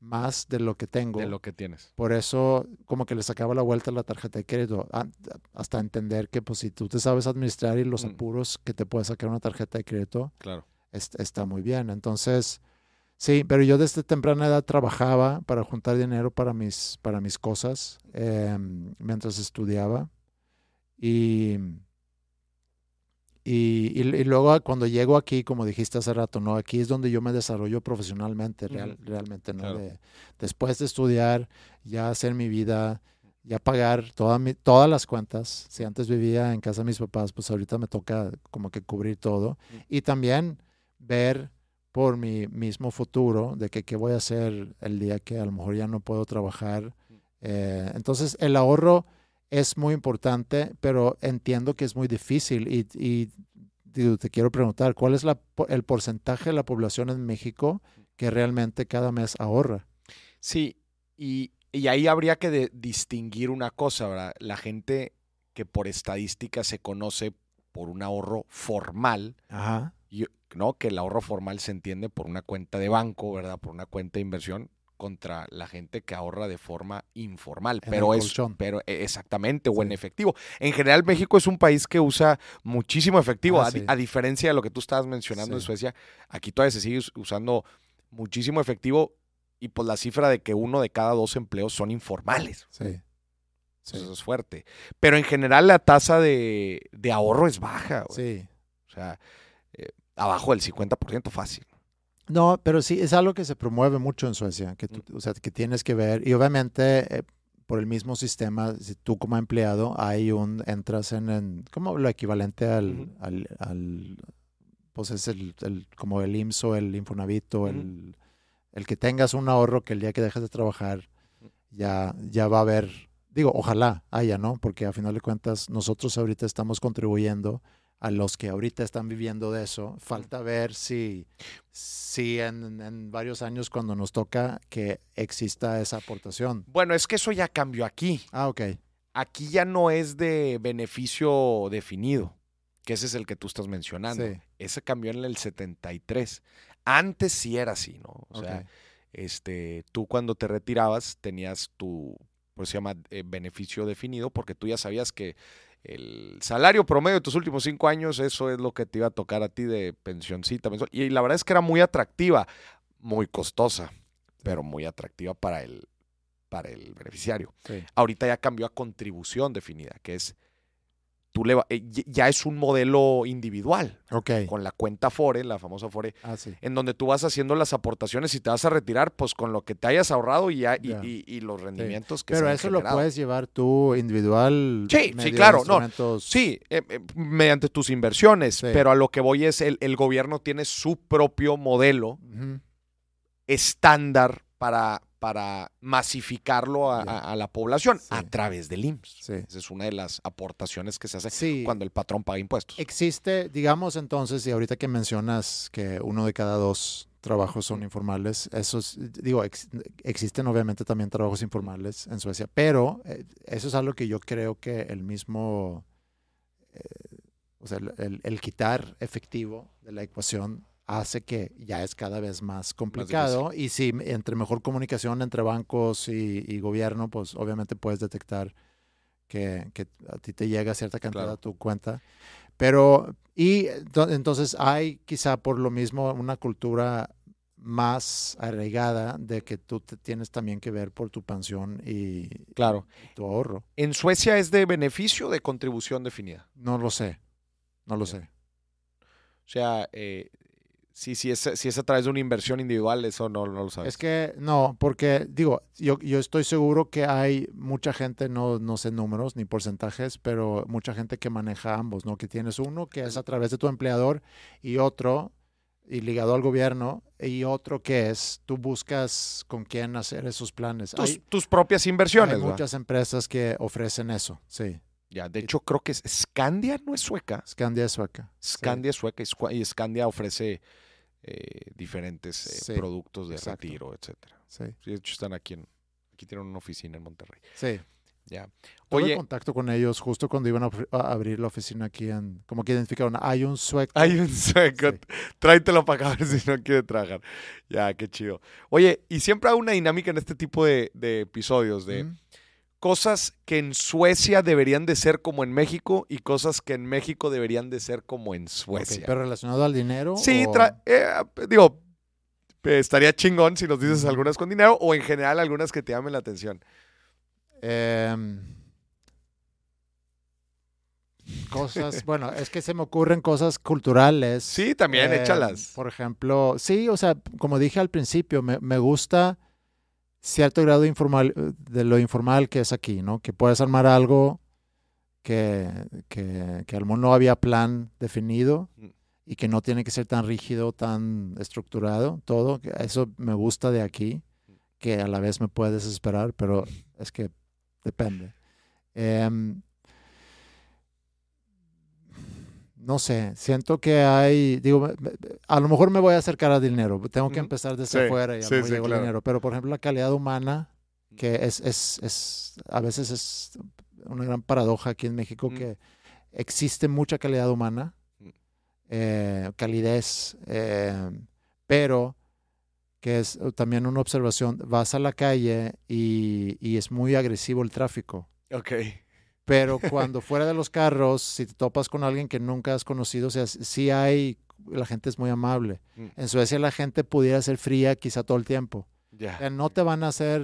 más de lo que tengo. De lo que tienes. Por eso, como que le sacaba la vuelta a la tarjeta de crédito, a- hasta entender que, pues, si tú te sabes administrar y los Mm. apuros que te puede sacar una tarjeta de crédito, Claro. est- está muy bien. Entonces, sí, pero yo desde temprana edad trabajaba para juntar dinero para mis, para mis cosas em, mientras estudiaba. Y, y, y- y luego cuando llego aquí, como dijiste hace rato, ¿no? Aquí es donde yo me desarrollo profesionalmente, real- realmente, ¿no? Claro. De- después de estudiar, ya hacer mi vida, ya pagar toda mi- todas las cuentas. Si antes vivía en casa de mis papás, pues ahorita me toca como que cubrir todo. Y también ver por mi mismo futuro de que qué voy a hacer el día que a lo mejor ya no puedo trabajar. Eh, entonces, el ahorro es muy importante, pero entiendo que es muy difícil. Y, y digo, te quiero preguntar, ¿cuál es la el porcentaje de la población en México que realmente cada mes ahorra? Sí, y, y ahí habría que de- distinguir una cosa, ¿verdad? La gente que por estadística se conoce por un ahorro formal, Ajá. y- ¿no? Que el ahorro formal se entiende por una cuenta de banco, ¿verdad? Por una cuenta de inversión contra la gente que ahorra de forma informal, En pero es pero e- exactamente o en efectivo. En general México es un país que usa muchísimo efectivo, Ah, a, di- sí. a diferencia de lo que tú estabas mencionando en. Suecia, aquí todavía se sigue us- usando muchísimo efectivo y pues la cifra de que uno de cada dos empleos son informales. Sí. Sí. Eso es fuerte. Pero en general la tasa de, de ahorro es baja. güey. Sí. O sea, eh, abajo del 50% fácil. No, pero sí, es algo que se promueve mucho en Suecia, que, tú- o sea, que tienes que ver. Y obviamente, eh, por el mismo sistema, si tú como empleado, hay un, entras en, en como lo equivalente al, al, al- pues es el, el- como el IMSS o el Infonavit o Ujú. el, el que tengas un ahorro que el día que dejes de trabajar, ya, ya va a haber, digo, ojalá haya, ¿no? Porque a final de cuentas, nosotros ahorita estamos contribuyendo a los que ahorita están viviendo de eso. Falta ver si, si en, en varios años cuando nos toca que exista esa aportación. Bueno, es que eso ya cambió aquí. Ah, ok. Aquí ya no es de beneficio definido, que ese es el que tú estás mencionando. Sí. Ese cambió en el 73. Antes sí era así, ¿no? O sea, este, tú cuando te retirabas tenías tu, pues se llama eh, beneficio definido, porque tú ya sabías que el salario promedio de tus últimos cinco años, eso es lo que te iba a tocar a ti de pensioncita mensual. Y la verdad es que era muy atractiva, muy costosa, pero muy atractiva para el, para el beneficiario. Sí. Ahorita ya cambió a contribución definida, que es, tú le va- eh, y- ya es un modelo individual, Ok. con la cuenta FORE, la famosa FORE, Ah, sí. en donde tú vas haciendo las aportaciones y te vas a retirar, pues con lo que te hayas ahorrado y, ya, y, Ya. y- y los rendimientos que Pero se han eso lo puedes llevar tú individual. Sí, sí, claro, no. Sí, eh, eh, mediante tus inversiones, Sí. pero a lo que voy es, el, el gobierno tiene su propio modelo estándar para, para masificarlo a, Ya. a- a la población Sí. a través del IMSS. Sí. Esa es una de las aportaciones que se hace Sí. cuando el patrón paga impuestos. Existe, digamos entonces, y ahorita que mencionas que uno de cada dos trabajos son informales, esos, digo, ex- existen obviamente también trabajos informales en Suecia, pero eh, eso es algo que yo creo que el mismo, eh, o sea, el, el- el quitar efectivo de la ecuación hace que ya es cada vez más complicado y si entre mejor comunicación entre bancos y, y gobierno, pues obviamente puedes detectar que, que a ti te llega cierta cantidad Claro. a tu cuenta. Pero, y ento- entonces hay quizá por lo mismo una cultura más arraigada de que tú te tienes también que ver por tu pensión y Claro. tu ahorro. ¿En Suecia es de beneficio o de contribución definida? No lo sé, no lo sé. O sea, eh, si, si, es, si es a través de una inversión individual, eso no, no lo sabes. Es que no, porque digo, yo, yo estoy seguro que hay mucha gente, no, no sé números ni porcentajes, pero mucha gente que maneja ambos, ¿no? Que tienes uno que es a través de tu empleador y otro, y ligado al gobierno, y otro que es, tú buscas con quién hacer esos planes. tus, hay, tus propias inversiones. hay muchas empresas que ofrecen eso, sí. Ya, de hecho, creo que es, Scandia no es sueca. Scandia es sueca. Scandia es sueca y Scandia ofrece eh, diferentes eh, Sí, productos de exacto. retiro, etcétera. Sí, Sí, de hecho, están aquí en. Aquí tienen una oficina en Monterrey. sí. Ya. Tuve Oye, contacto con ellos justo cuando iban a, abri- a abrir la oficina aquí en, como que identificaron, hay un sueco. (laughs) hay un sueco. Sí. Tráetelo para acá a ver si no quiere trabajar. Ya, qué chido. Oye, y siempre hay una dinámica en este tipo de, de episodios de Ujú. Cosas que en Suecia deberían de ser como en México y cosas que en México deberían de ser como en Suecia. pero relacionado al dinero. Sí, o- eh, digo, eh, estaría chingón si nos dices algunas con dinero o en general algunas que te llamen la atención. Em, cosas, (laughs) bueno, es que se me ocurren cosas culturales. Sí, también, Em, échalas. Por ejemplo, sí, o sea, como dije al principio, me, me gusta cierto grado de, informal, de lo informal que es aquí, ¿no? Que puedes armar algo que, que, que a lo mejor no había plan definido Mm. y que no tiene que ser tan rígido, tan estructurado, todo. Eso me gusta de aquí, que a la vez me puede desesperar, pero es que depende. Em, no sé, siento que hay, digo, a lo mejor me voy a acercar al dinero, tengo que empezar desde Sí, afuera y a sí, lo mejor sí, llego claro. dinero, pero por ejemplo la calidad humana, que es, es, es, a veces es una gran paradoja aquí en México, Mm. que existe mucha calidad humana, Mm. eh, calidez, eh, pero que es también una observación, vas a la calle y, y es muy agresivo el tráfico. Ok. Pero cuando fuera de los carros, si te topas con alguien que nunca has conocido, o sea, sí hay, la gente es muy amable. Mm. En Suecia la gente pudiera ser fría quizá todo el tiempo. O sea, no te van a hacer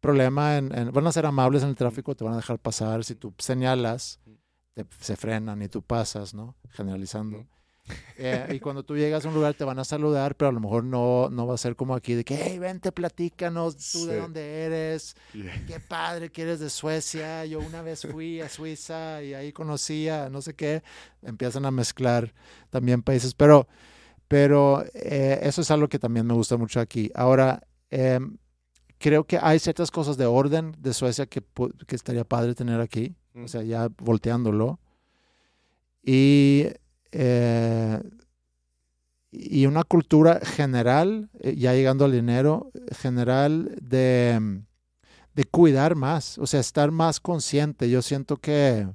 problema, en, en- van a ser amables en el tráfico, te van a dejar pasar. Si tú señalas, te- se frenan y tú pasas, ¿no? Generalizando. Eh, y cuando tú llegas a un lugar te van a saludar, pero a lo mejor no, no va a ser como aquí de que, hey, vente, platícanos, tú de Sí. dónde eres, Ya. qué padre que eres de Suecia, yo una vez fui a Suiza y ahí conocí a no sé qué, empiezan a mezclar también países, pero, pero eh, eso es algo que también me gusta mucho aquí. Ahora, em, creo que hay ciertas cosas de orden de Suecia que, que estaría padre tener aquí, Mm. o sea, ya volteándolo. Y, eh, y una cultura general, eh, ya llegando al dinero, general de, de cuidar más, o sea, estar más consciente. Yo siento que,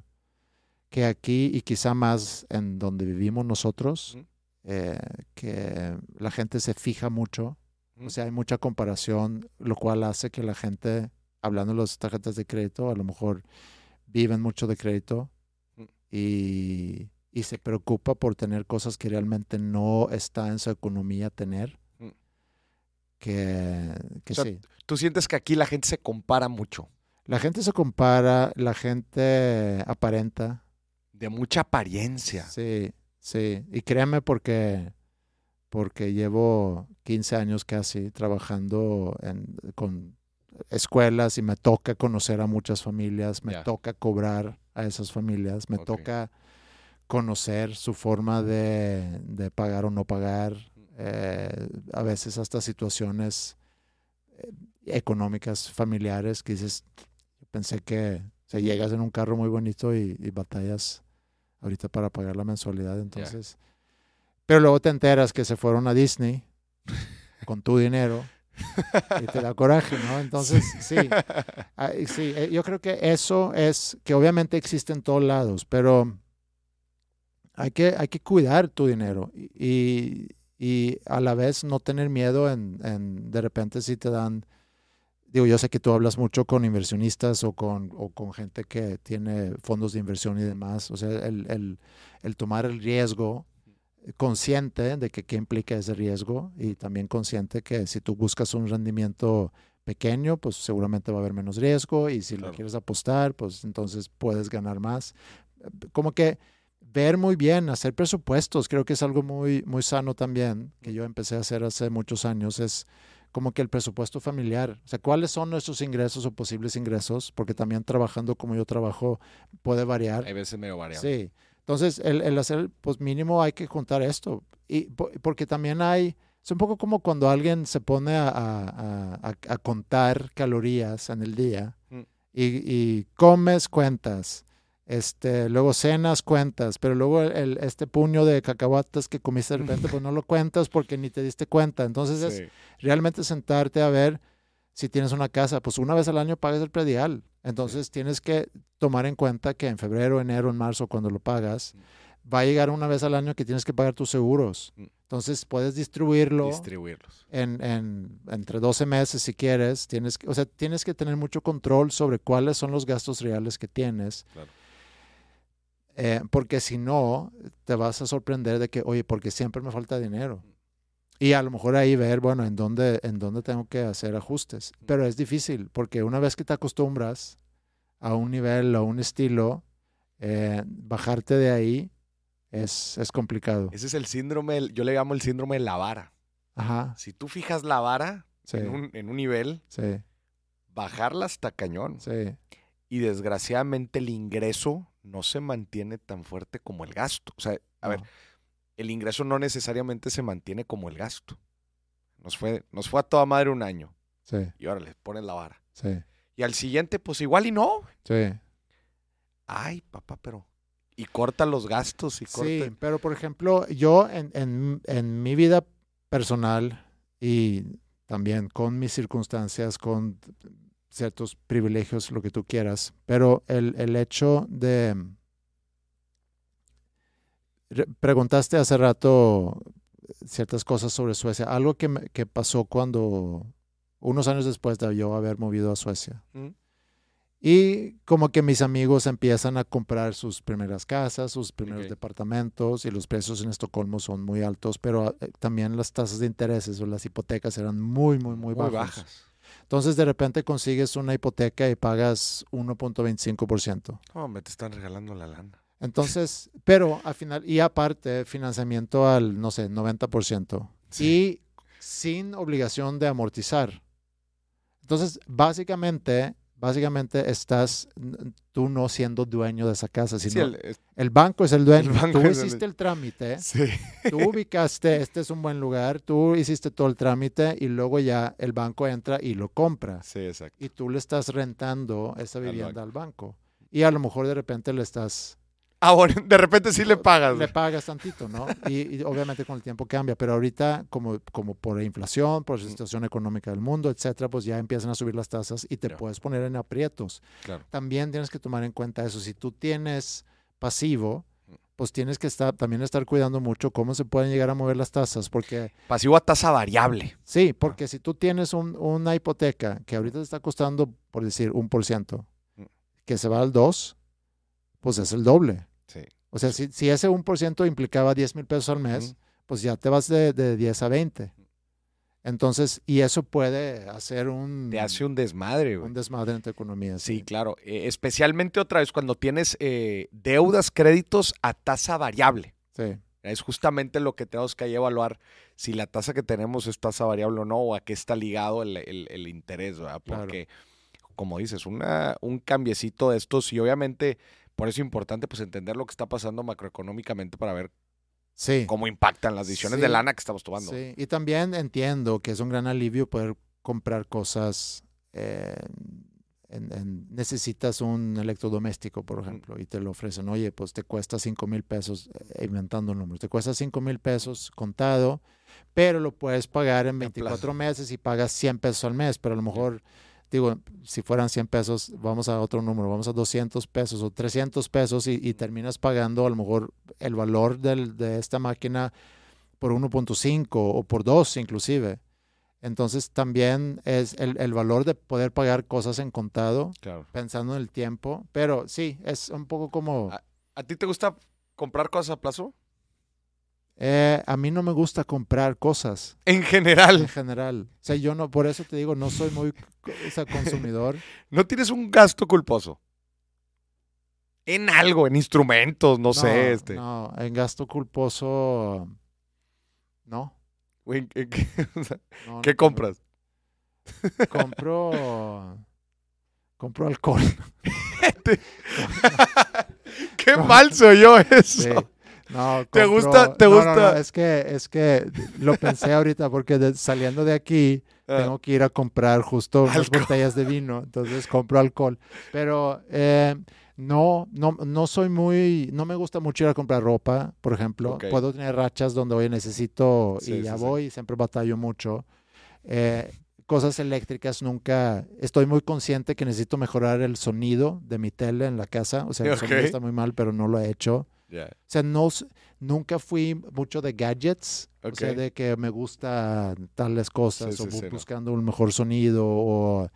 que aquí y quizá más en donde vivimos nosotros, eh, que la gente se fija mucho, o sea, hay mucha comparación, lo cual hace que la gente, hablando de las tarjetas de crédito, a lo mejor viven mucho de crédito y, y se preocupa por tener cosas que realmente no está en su economía tener. Mm. Que, que O sea, sí. Tú sientes que aquí la gente se compara mucho. La gente se compara, la gente aparenta. De mucha apariencia. Sí, sí. Y créeme porque, porque llevo 15 años casi trabajando en, con escuelas y me toca conocer a muchas familias, me toca cobrar a esas familias, me toca conocer su forma de, de pagar o no pagar, eh, a veces hasta situaciones eh, económicas, familiares, que dices, pensé que o sea, llegas en un carro muy bonito y, y batallas ahorita para pagar la mensualidad, entonces... Pero luego te enteras que se fueron a Disney (laughs) con tu dinero y te da coraje, ¿no? Entonces, sí, sí, eh, yo creo que eso es, que obviamente existe en todos lados, pero hay que, hay que cuidar tu dinero y, y a la vez no tener miedo en, en, de repente si te dan, digo, yo sé que tú hablas mucho con inversionistas o con, o con gente que tiene fondos de inversión y demás, o sea, el, el, el tomar el riesgo consciente de que qué implica ese riesgo y también consciente que si tú buscas un rendimiento pequeño, pues seguramente va a haber menos riesgo y si Claro. lo quieres apostar, pues entonces puedes ganar más. Como que ver muy bien, hacer presupuestos, creo que es algo muy, muy sano también, que yo empecé a hacer hace muchos años, es como que el presupuesto familiar, o sea, cuáles son nuestros ingresos o posibles ingresos, porque también trabajando como yo trabajo puede variar. Hay veces medio variable. Sí. Entonces, el, el hacer, pues mínimo hay que contar esto. Y po- porque también hay, es un poco como cuando alguien se pone a, a- a- a contar calorías en el día Mm. y, y comes cuentas, este, luego cenas cuentas, pero luego el, este puño de cacahuates que comiste de repente, pues no lo cuentas porque ni te diste cuenta. Entonces es realmente sentarte a ver si tienes una casa, pues una vez al año pagas el predial. Entonces tienes que tomar en cuenta que en febrero, enero, en marzo, cuando lo pagas, va a llegar una vez al año que tienes que pagar tus seguros. Mm. Entonces puedes distribuirlo Distribuirlos. en, en- entre 12 meses si quieres. Tienes, que- o sea, tienes que tener mucho control sobre cuáles son los gastos reales que tienes. Claro. Eh, porque si no, te vas a sorprender de que, oye, porque siempre me falta dinero. Y a lo mejor ahí ver, bueno, en dónde, en dónde tengo que hacer ajustes. Pero es difícil, porque una vez que te acostumbras a un nivel, a un estilo, eh, bajarte de ahí es, es complicado. Ese es el síndrome, yo le llamo el síndrome de la vara. Ajá, Si tú fijas la vara sí, en, un, en un nivel, sí, bajarla hasta cañón. sí, Y desgraciadamente el ingreso no se mantiene tan fuerte como el gasto. O sea, a ver, el ingreso no necesariamente se mantiene como el gasto. Nos fue, nos fue a toda madre un año. sí, Y ahora le pones la vara. sí, Y al siguiente, pues igual y no. sí. Ay, papá, pero. Y corta los gastos y corta. Sí, pero por ejemplo, yo en, en- en mi vida personal y también con mis circunstancias, con ciertos privilegios, lo que tú quieras, pero el, el hecho de... Re- Preguntaste hace rato ciertas cosas sobre Suecia, algo que, me- que pasó cuando, unos años después de yo haber movido a Suecia. Mm. Y como que mis amigos empiezan a comprar sus primeras casas, sus primeros departamentos y los precios en Estocolmo son muy altos, pero eh, también las tasas de intereses o las hipotecas eran muy, muy, muy, bajas. Entonces de repente consigues una hipoteca y pagas 1.25%. No, me te están regalando la lana. Entonces, (laughs) pero al final, y aparte, financiamiento al, no sé, 90%. Y sin obligación de amortizar. Entonces, básicamente, básicamente estás tú no siendo dueño de esa casa, Sí, sino el- banco es el dueño. el tú es el- hiciste el trámite, sí. tú ubicaste, este es un buen lugar, tú hiciste todo el trámite y luego ya el banco entra y lo compra. Sí, exacto. Y tú le estás rentando esa Al vivienda banco. al banco. Y a lo mejor de repente le estás Ah, bueno, de repente sí le pagas. le pagas tantito, ¿no? Y, y obviamente con el tiempo cambia, pero ahorita como, como por inflación, por la situación económica del mundo, etcétera, pues ya empiezan a subir las tasas y te puedes poner en aprietos. Claro. También tienes que tomar en cuenta eso. Si tú tienes pasivo, pues tienes que estar, también estar cuidando mucho cómo se pueden llegar a mover las tasas, porque Pasivo a tasa variable. sí, porque si tú tienes un- una hipoteca que ahorita te está costando, por decir, un por ciento, que se va al 2, pues es el doble. O sea, si, si ese 1% implicaba 10 mil pesos al mes, pues ya te vas de, de 10 a 20. Entonces, y eso puede hacer un, Te hace un desmadre, güey. un desmadre en tu economía. Sí, claro. Eh, especialmente otra vez cuando tienes eh, deudas, créditos a tasa variable. Sí, Es justamente lo que tenemos que evaluar si la tasa que tenemos es tasa variable o no, o a qué está ligado el, el- el interés, ¿verdad? Claro. Porque, como dices, una, un cambiecito de estos, y obviamente por eso es importante pues entender lo que está pasando macroeconómicamente para ver sí. cómo impactan las decisiones Sí. de lana que estamos tomando. sí. Y también entiendo que es un gran alivio poder comprar cosas. eh, en- en- necesitas un electrodoméstico, por ejemplo, y te lo ofrecen. Oye, pues te cuesta 5 mil pesos, eh, inventando números, te cuesta 5 mil pesos contado, pero lo puedes pagar en En 24 plazo. meses y pagas 100 pesos al mes, pero a lo mejor, digo, si fueran 100 pesos, vamos a otro número, vamos a 200 pesos o 300 pesos y, y terminas pagando a lo mejor el valor del- de esta máquina por 1.5 o por 2 inclusive. Entonces también es el, el valor de poder pagar cosas en contado, Claro. pensando en el tiempo, pero sí, es un poco como... ¿A ti te gusta comprar cosas a plazo? Eh, a mí no me gusta comprar cosas En en general, general. O sea, yo no, por eso te digo, no soy muy o sea, consumidor. (laughs) no tienes un gasto culposo. En algo, en instrumentos, no, sé, este. No, en gasto culposo, no. Güey, ¿en- en qué, (laughs) o sea, no, ¿qué no, compras? Compro, (laughs) compro alcohol. Qué mal soy yo eso. Sí. No, ¿Te gusta- te no, no, gusta? no, es que, es que lo pensé ahorita porque de- saliendo de aquí Ah, tengo que ir a comprar justo unas Alcohol. botellas de vino, entonces compro alcohol. Pero eh, no, no, no soy muy, no me gusta mucho ir a comprar ropa, por ejemplo. Ok. Puedo tener rachas donde hoy necesito Sí, y ya sí, sí. voy, siempre batallo mucho. Eh, cosas eléctricas nunca, estoy muy consciente que necesito mejorar el sonido de mi tele en la casa, o sea, el sonido está muy mal, pero no lo he hecho. Ya. O sea, no, nunca fui mucho de gadgets. O sea, de que me gusta tales cosas Sí, o sí, bu- sí, no. buscando un mejor sonido. O...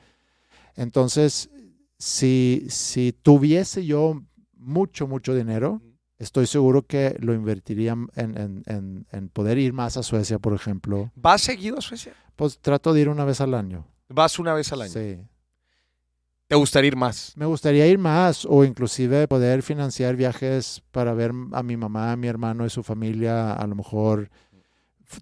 Entonces, si, si tuviese yo mucho, mucho dinero, estoy seguro que lo invertiría en, en- en- en poder ir más a Suecia, por ejemplo. ¿Vas seguido a Suecia? Pues trato de ir una vez al año. Vas una vez al año. Sí. ¿Te gustaría ir más? Me gustaría ir más o inclusive poder financiar viajes para ver a mi mamá, a mi hermano y su familia. A lo mejor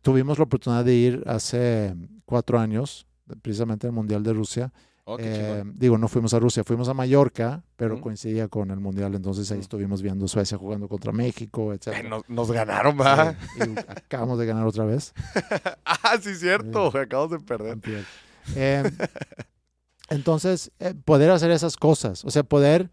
tuvimos la oportunidad de ir hace cuatro años, precisamente al Mundial de Rusia. Oh, Eh, digo, no fuimos a Rusia, fuimos a Mallorca, pero coincidía con el Mundial, entonces ahí estuvimos viendo Suecia jugando contra México, etc. Eh, nos, nos ganaron, ¿va? acabamos de ganar otra vez. (laughs) ah, sí, cierto. Acabamos de perder. (laughs) Entonces, eh, poder hacer esas cosas, o sea, poder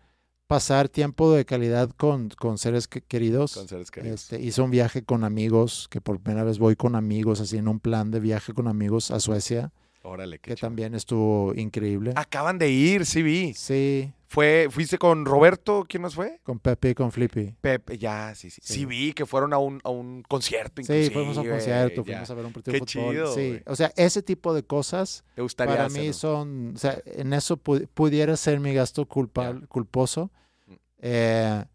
pasar tiempo de calidad con, con seres que- queridos. Con seres queridos. Este, hice un viaje con amigos, que por primera vez voy con amigos, así en un plan de viaje con amigos a Suecia, Órale, qué que también estuvo increíble. Acaban de ir, sí vi. Sí, Fue, ¿Fuiste con Roberto? ¿Quién más fue? con Pepe y con Flippy. Pepe, ya, sí, sí. Sí, Sí. vi que fueron a un, a un concierto Sí, fuimos a un concierto, ya. fuimos a ver un partido Qué de fútbol. chido, sí, o sea, ese tipo de cosas ¿Te gustaría para mí son, o sea, en eso pu- pudiera ser mi gasto culpa- culposo, Mm. eh,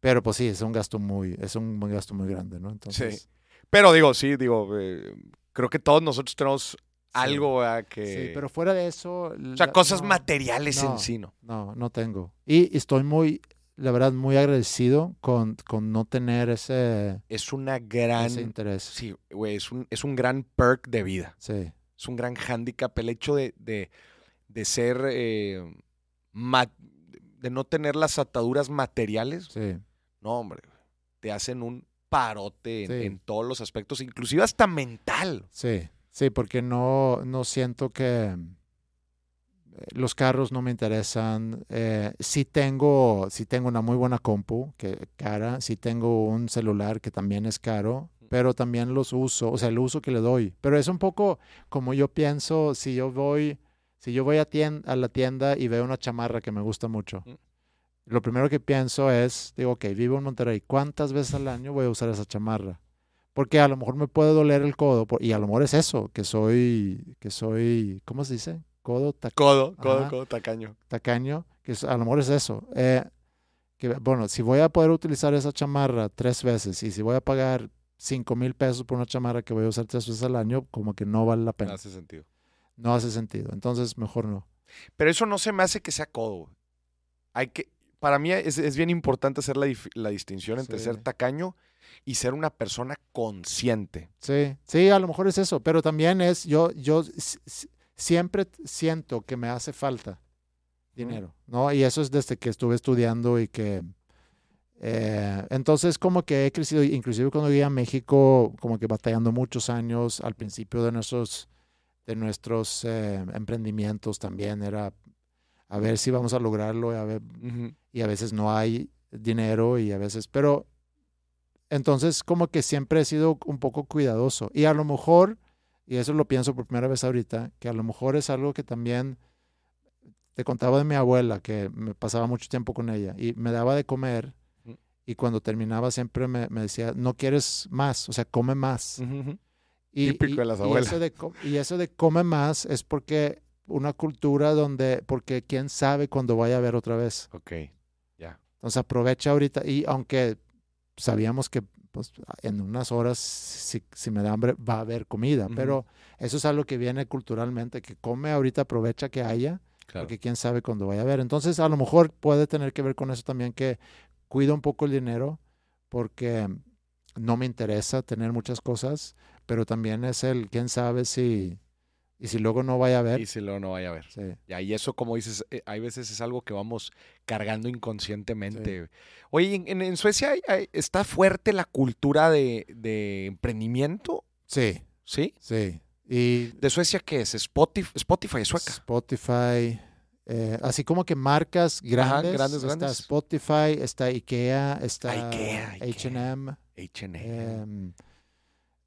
pero pues sí, es un gasto muy, es un gasto muy grande, ¿no? Entonces, Pero digo, sí, digo, eh, creo que todos nosotros tenemos algo ¿verdad? que... sí, pero fuera de eso, o sea, la- cosas no, materiales no. en sí, ¿no? No, no tengo. Y estoy muy, la verdad, muy agradecido con, con no tener ese, Es una gran... ese interés. Sí, güey, es un, es un gran perk de vida. Sí, Es un gran hándicap el hecho de, de, de ser... eh, ma- de no tener las ataduras materiales. sí, No, hombre. Te hacen un parote en, en todos los aspectos, inclusive hasta mental. sí, sí, porque no, no siento que eh, los carros no me interesan. Eh, sí tengo, sí tengo una muy buena compu, que cara, sí tengo un celular que también es caro, pero también los uso, o sea, el uso que le doy. Pero es un poco como yo pienso, si yo voy, si yo voy a, tien- a la tienda y veo una chamarra que me gusta mucho. Mm. Lo primero que pienso es, digo, ok, vivo en Monterrey, ¿cuántas veces al año voy a usar esa chamarra? Porque a lo mejor me puede doler el codo, y a lo mejor es eso, que soy, que soy, ¿cómo se dice? Codo, ta- Codo, codo, Ajá. codo, tacaño. tacaño, que a lo mejor es eso. Eh, que, bueno, si voy a poder utilizar esa chamarra tres veces y si voy a pagar cinco mil pesos por una chamarra que voy a usar tres veces al año, como que no vale la No pena. hace sentido. No hace sentido. Entonces, mejor no. Pero eso no se me hace que sea codo. Hay que, para mí es, es bien importante hacer la, la distinción entre Sí. ser tacaño y ser una persona consciente. Sí, sí, a lo mejor es eso, pero también es, yo, yo siempre siento que me hace falta dinero, ¿no? Y eso es desde que estuve estudiando y que, eh, entonces como que he crecido, inclusive cuando llegué a México, como que batallando muchos años al principio de nuestros, de nuestros eh, emprendimientos también era a ver si vamos a lograrlo, y a ver, y a veces no hay dinero y a veces, pero entonces como que siempre he sido un poco cuidadoso y a lo mejor, y eso lo pienso por primera vez ahorita, que a lo mejor es algo que también te contaba de mi abuela, que me pasaba mucho tiempo con ella y me daba de comer y cuando terminaba siempre me, me decía, no quieres más, o sea, come más. Y, Típico de las y abuelas. eso de co- y eso de come más es porque una cultura donde, porque quién sabe cuándo vaya a ver otra vez. Ok. Entonces aprovecha ahorita y aunque sabíamos que pues en unas horas, si, si me da hambre, va a haber comida. Pero eso es algo que viene culturalmente, que come ahorita, aprovecha que haya, Claro. porque quién sabe cuándo vaya a haber. Entonces, a lo mejor puede tener que ver con eso también, que cuido un poco el dinero, porque no me interesa tener muchas cosas, pero también es el, quién sabe si, y si luego no vaya a haber. Y si luego no vaya a ver. Sí. Ya, y eso, como dices, eh, hay veces es algo que vamos cargando inconscientemente. Oye, ¿en, en- en Suecia hay- hay- está fuerte la cultura de, de emprendimiento, sí, ¿sí? sí. Y ¿De Suecia qué es? Spotify, Spotify es sueca. Spotify, eh, así como que marcas grandes. grandes, está grandes. Spotify, está IKEA, está IKEA, IKEA. H&M, H&M.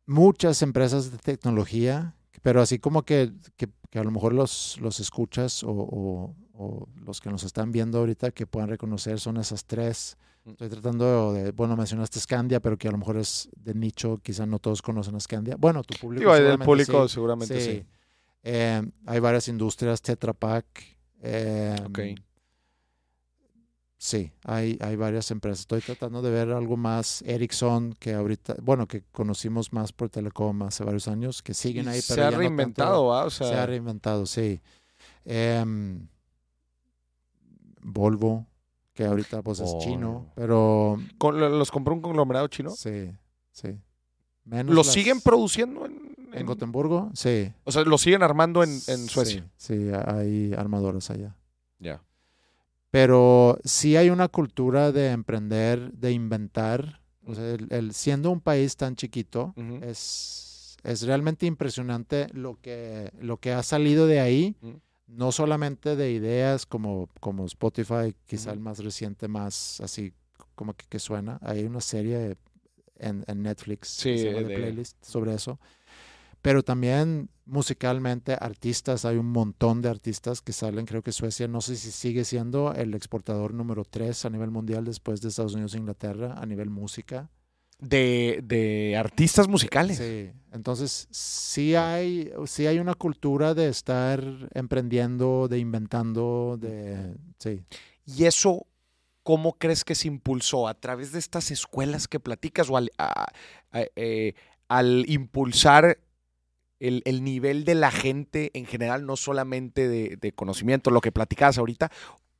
muchas empresas de tecnología, pero así como que, que- que a lo mejor los, los escuchas o, o- o los que nos están viendo ahorita que puedan reconocer son esas tres. Mm. Estoy tratando de, bueno, mencionaste Scandia, pero que a lo mejor es de nicho, quizá no todos conocen a Scandia. Bueno, tu público Digo, del seguramente público sí. seguramente sí. Sí. Eh, hay varias industrias, Tetra Pak. eh. Sí, hay, hay varias empresas. Estoy tratando de ver algo más. Ericsson, que ahorita, bueno, que conocimos más por Telecom hace varios años, que siguen ahí. se pero ha no tanto- reinventado, ¿va? O sea, se ha reinventado, sí. Em, Volvo, que ahorita pues es chino, Volvo. pero con- ¿los compró un conglomerado chino? sí, sí. Menos ¿Los las- siguen produciendo en, en en- Gotemburgo? Sí. O sea, ¿los siguen armando en, en Suecia? Sí, sí, hay armadoras allá. Ya. Pero sí hay una cultura de emprender, de inventar. O sea, el, el- siendo un país tan chiquito, es, es realmente impresionante lo que, lo que ha salido de ahí. No solamente de ideas como, como Spotify, quizá el más reciente, más así como que, que suena. Hay una serie en, en Netflix Sí, que se llama The de- Playlist sobre eso. Pero también musicalmente, artistas, hay un montón de artistas que salen. Creo que Suecia, no sé si sigue siendo el exportador número tres a nivel mundial después de Estados Unidos e Inglaterra a nivel música. De, de artistas musicales. Sí, entonces sí hay, sí hay una cultura de estar emprendiendo, de inventando, de... Sí, ¿Y eso cómo crees que se impulsó? ¿A través de estas escuelas que platicas o al, a- a- eh, al impulsar el, el nivel de la gente en general, no solamente de, de conocimiento, lo que platicabas ahorita?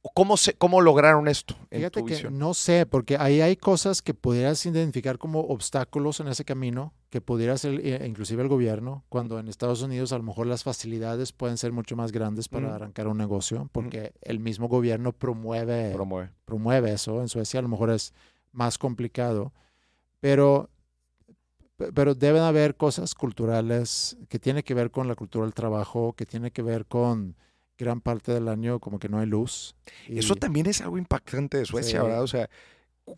¿O ¿Cómo, se, ¿Cómo lograron esto en Fíjate tu que visión? no sé, porque ahí hay cosas que pudieras identificar como obstáculos en ese camino, que pudiera ser eh, inclusive el gobierno, cuando en Estados Unidos a lo mejor las facilidades pueden ser mucho más grandes para Ujú. arrancar un negocio, porque el mismo gobierno promueve, Promueve. promueve eso. En Suecia a lo mejor es más complicado, pero, pe- pero deben haber cosas culturales que tiene que ver con la cultura del trabajo, que tiene que ver con gran parte del año como que no hay luz. Eso también es algo impactante de Suecia, Sí. ¿verdad? O sea,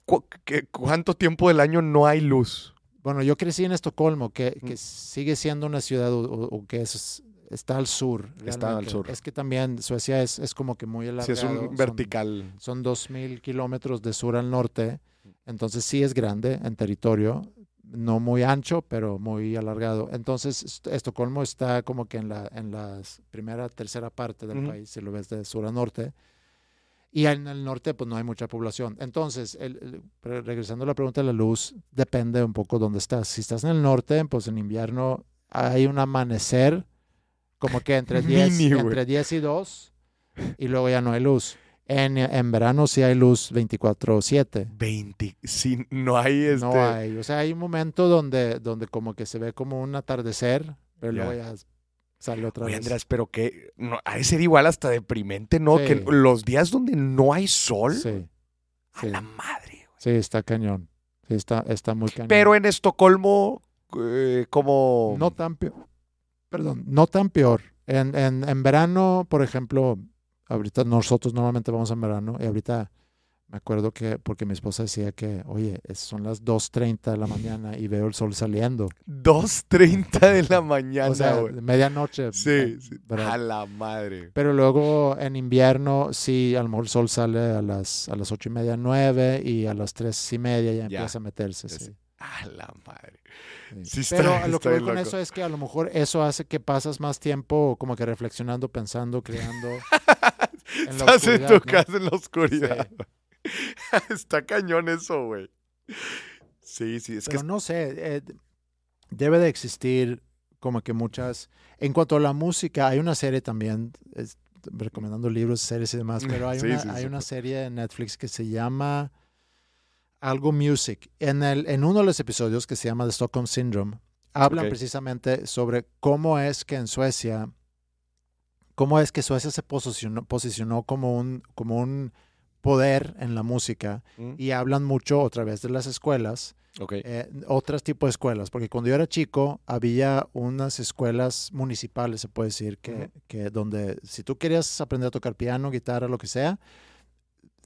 cu- ¿cuánto tiempo del año no hay luz? Bueno, yo crecí en Estocolmo, que, que Mm. sigue siendo una ciudad o, que es, está al sur. Está al sur. Es que también Suecia es, es como que muy alargado. es un son- vertical. Son, 2.000 kilómetros de sur al norte, entonces sí es grande en territorio, no muy ancho, pero muy alargado. Entonces Est- Estocolmo está como que en la, en la primera, tercera parte del país, si lo ves de sur a norte. Y en el norte, pues no hay mucha población. Entonces, el- regresando a la pregunta de la luz, depende un poco dónde estás. Si estás en el norte, pues en invierno hay un amanecer como que entre (laughs) 10, Mini, entre 10 y 2 y luego ya no hay luz. En, en verano sí hay luz 24/7. 20. Sí, no hay este. No hay. O sea, hay un momento donde, donde como que se ve como un atardecer, pero luego ya sale otra Oye, vez. Andrés, pero que no, ha de ser igual hasta deprimente, ¿no? Sí. Que los días donde no hay sol, Sí, a sí. la madre. güey. sí, está cañón. Sí, está, está muy cañón. Pero en Estocolmo, eh, como... No tan peor. Perdón, no tan peor. En, en, en verano, por ejemplo, ahorita nosotros normalmente vamos en verano y ahorita me acuerdo que, porque mi esposa decía que, oye, son las 2.30 de la mañana y veo el sol saliendo. 2.30 de la mañana, o sea, medianoche. Sí, eh, sí. ¿verdad? A la madre. Pero luego en invierno, sí, a lo mejor el sol sale a las, a las ocho y media, nueve y a las tres y media ya, Ya, empieza a meterse. sí. A la madre. Sí. Sí está- Pero a lo que voy con loco. eso es que a lo mejor eso hace que pasas más tiempo como que reflexionando, pensando, creando. (laughs) en la Estás en tu casa en la oscuridad. (laughs) Está cañón eso, güey. Sí, sí, es Pero que no sé, eh, debe de existir como que muchas... En cuanto a la música, hay una serie también, es- recomendando libros, series y demás, pero hay, (laughs) Sí, una, sí, hay sí. una serie en Netflix que se llama algo Music. En, el, en uno de los episodios que se llama The Stockholm Syndrome, hablan precisamente sobre cómo es que en Suecia, cómo es que Suecia se posicionó, posicionó como, un, como un poder en la música Mm, y hablan mucho otra vez de las escuelas ok. eh, otros tipos de escuelas, porque cuando yo era chico había unas escuelas municipales, se puede decir, que, que donde si tú querías aprender a tocar piano, guitarra, lo que sea,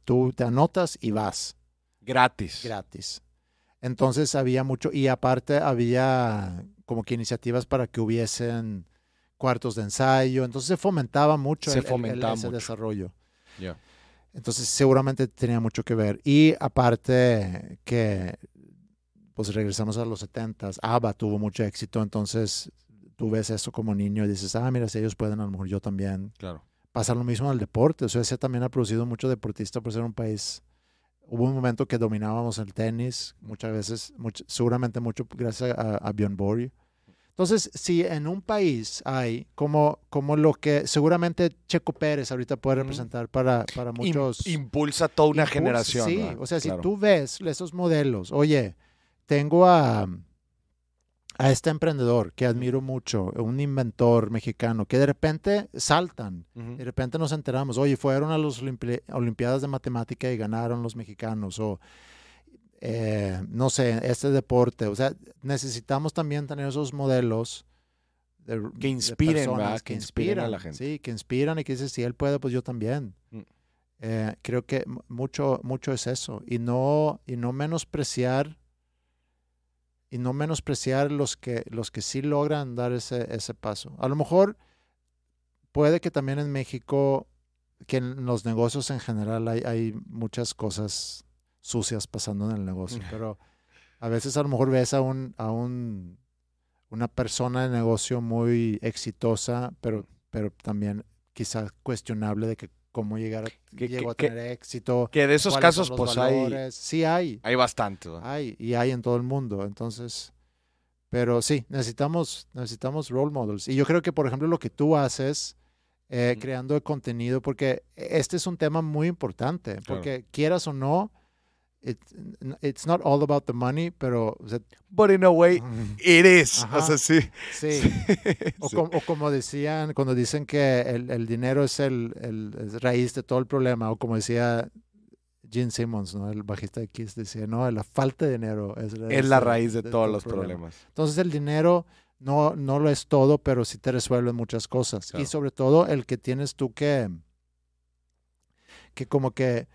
tú te anotas y vas Gratis. gratis. Entonces había mucho, y aparte había como que iniciativas para que hubiesen cuartos de ensayo, entonces se fomentaba mucho Se el- el- ese mucho. desarrollo. Entonces seguramente tenía mucho que ver. Y aparte que, pues regresamos a los 70s, ABBA tuvo mucho éxito, entonces tú ves eso como niño y dices, ah, mira, si ellos pueden, a lo mejor yo también. Claro. Pasa lo mismo en el deporte. Suecia también ha producido mucho deportista por ser un país. Hubo un momento que dominábamos el tenis, muchas veces, much- seguramente mucho gracias a, a Björn Borg. Entonces, si en un país hay como, como lo que seguramente Checo Pérez ahorita puede representar para, para muchos... impulsa toda una impulsa- generación. Sí, ¿verdad? o sea, Claro. si tú ves esos modelos, oye, tengo a, a este emprendedor que admiro mucho, un inventor mexicano, que de repente saltan, de repente nos enteramos, oye, fueron a las Olimpi- Olimpiadas de Matemática y ganaron los mexicanos, o eh, no sé, este deporte, o sea, necesitamos también tener esos modelos. de- Que de inspiren, personas ¿verdad? Que inspiren a la gente. Sí, que inspiran y que dices, si él puede, pues yo también. Mm. Eh, creo que mu- mucho, mucho es eso. Y no, y no menospreciar, y no menospreciar los que, los que sí logran dar ese, ese paso. A lo mejor puede que también en México, que en los negocios en general hay, hay muchas cosas sucias pasando en el negocio, (laughs) pero a veces a lo mejor ves a un, a un una persona de negocio muy exitosa, pero, pero también quizás cuestionable de que cómo llegar a, Que- llegó a que- tener éxito. Que de esos casos, pues hay. Sí hay, hay bastante. hay, y hay en todo el mundo. Entonces, pero sí, necesitamos, necesitamos role models. Y yo creo que, por ejemplo, lo que tú haces, eh, creando el contenido, porque este es un tema muy importante, porque quieras o no, it- it's not all about the money, pero o sea, But in a way, it is. Ajá. O sea, sí. sí. O, Sí. com- o como decían, cuando dicen que el, el dinero es el, el- es raíz de todo el problema, o como decía Gene Simmons, ¿no? el bajista de Kiss, decía, no, la falta de dinero es, Es la raíz de, todos todo los problema". problemas. Entonces el dinero no, no lo es todo, pero sí te resuelve muchas cosas. Claro. Y sobre todo el que tienes tú que, que como que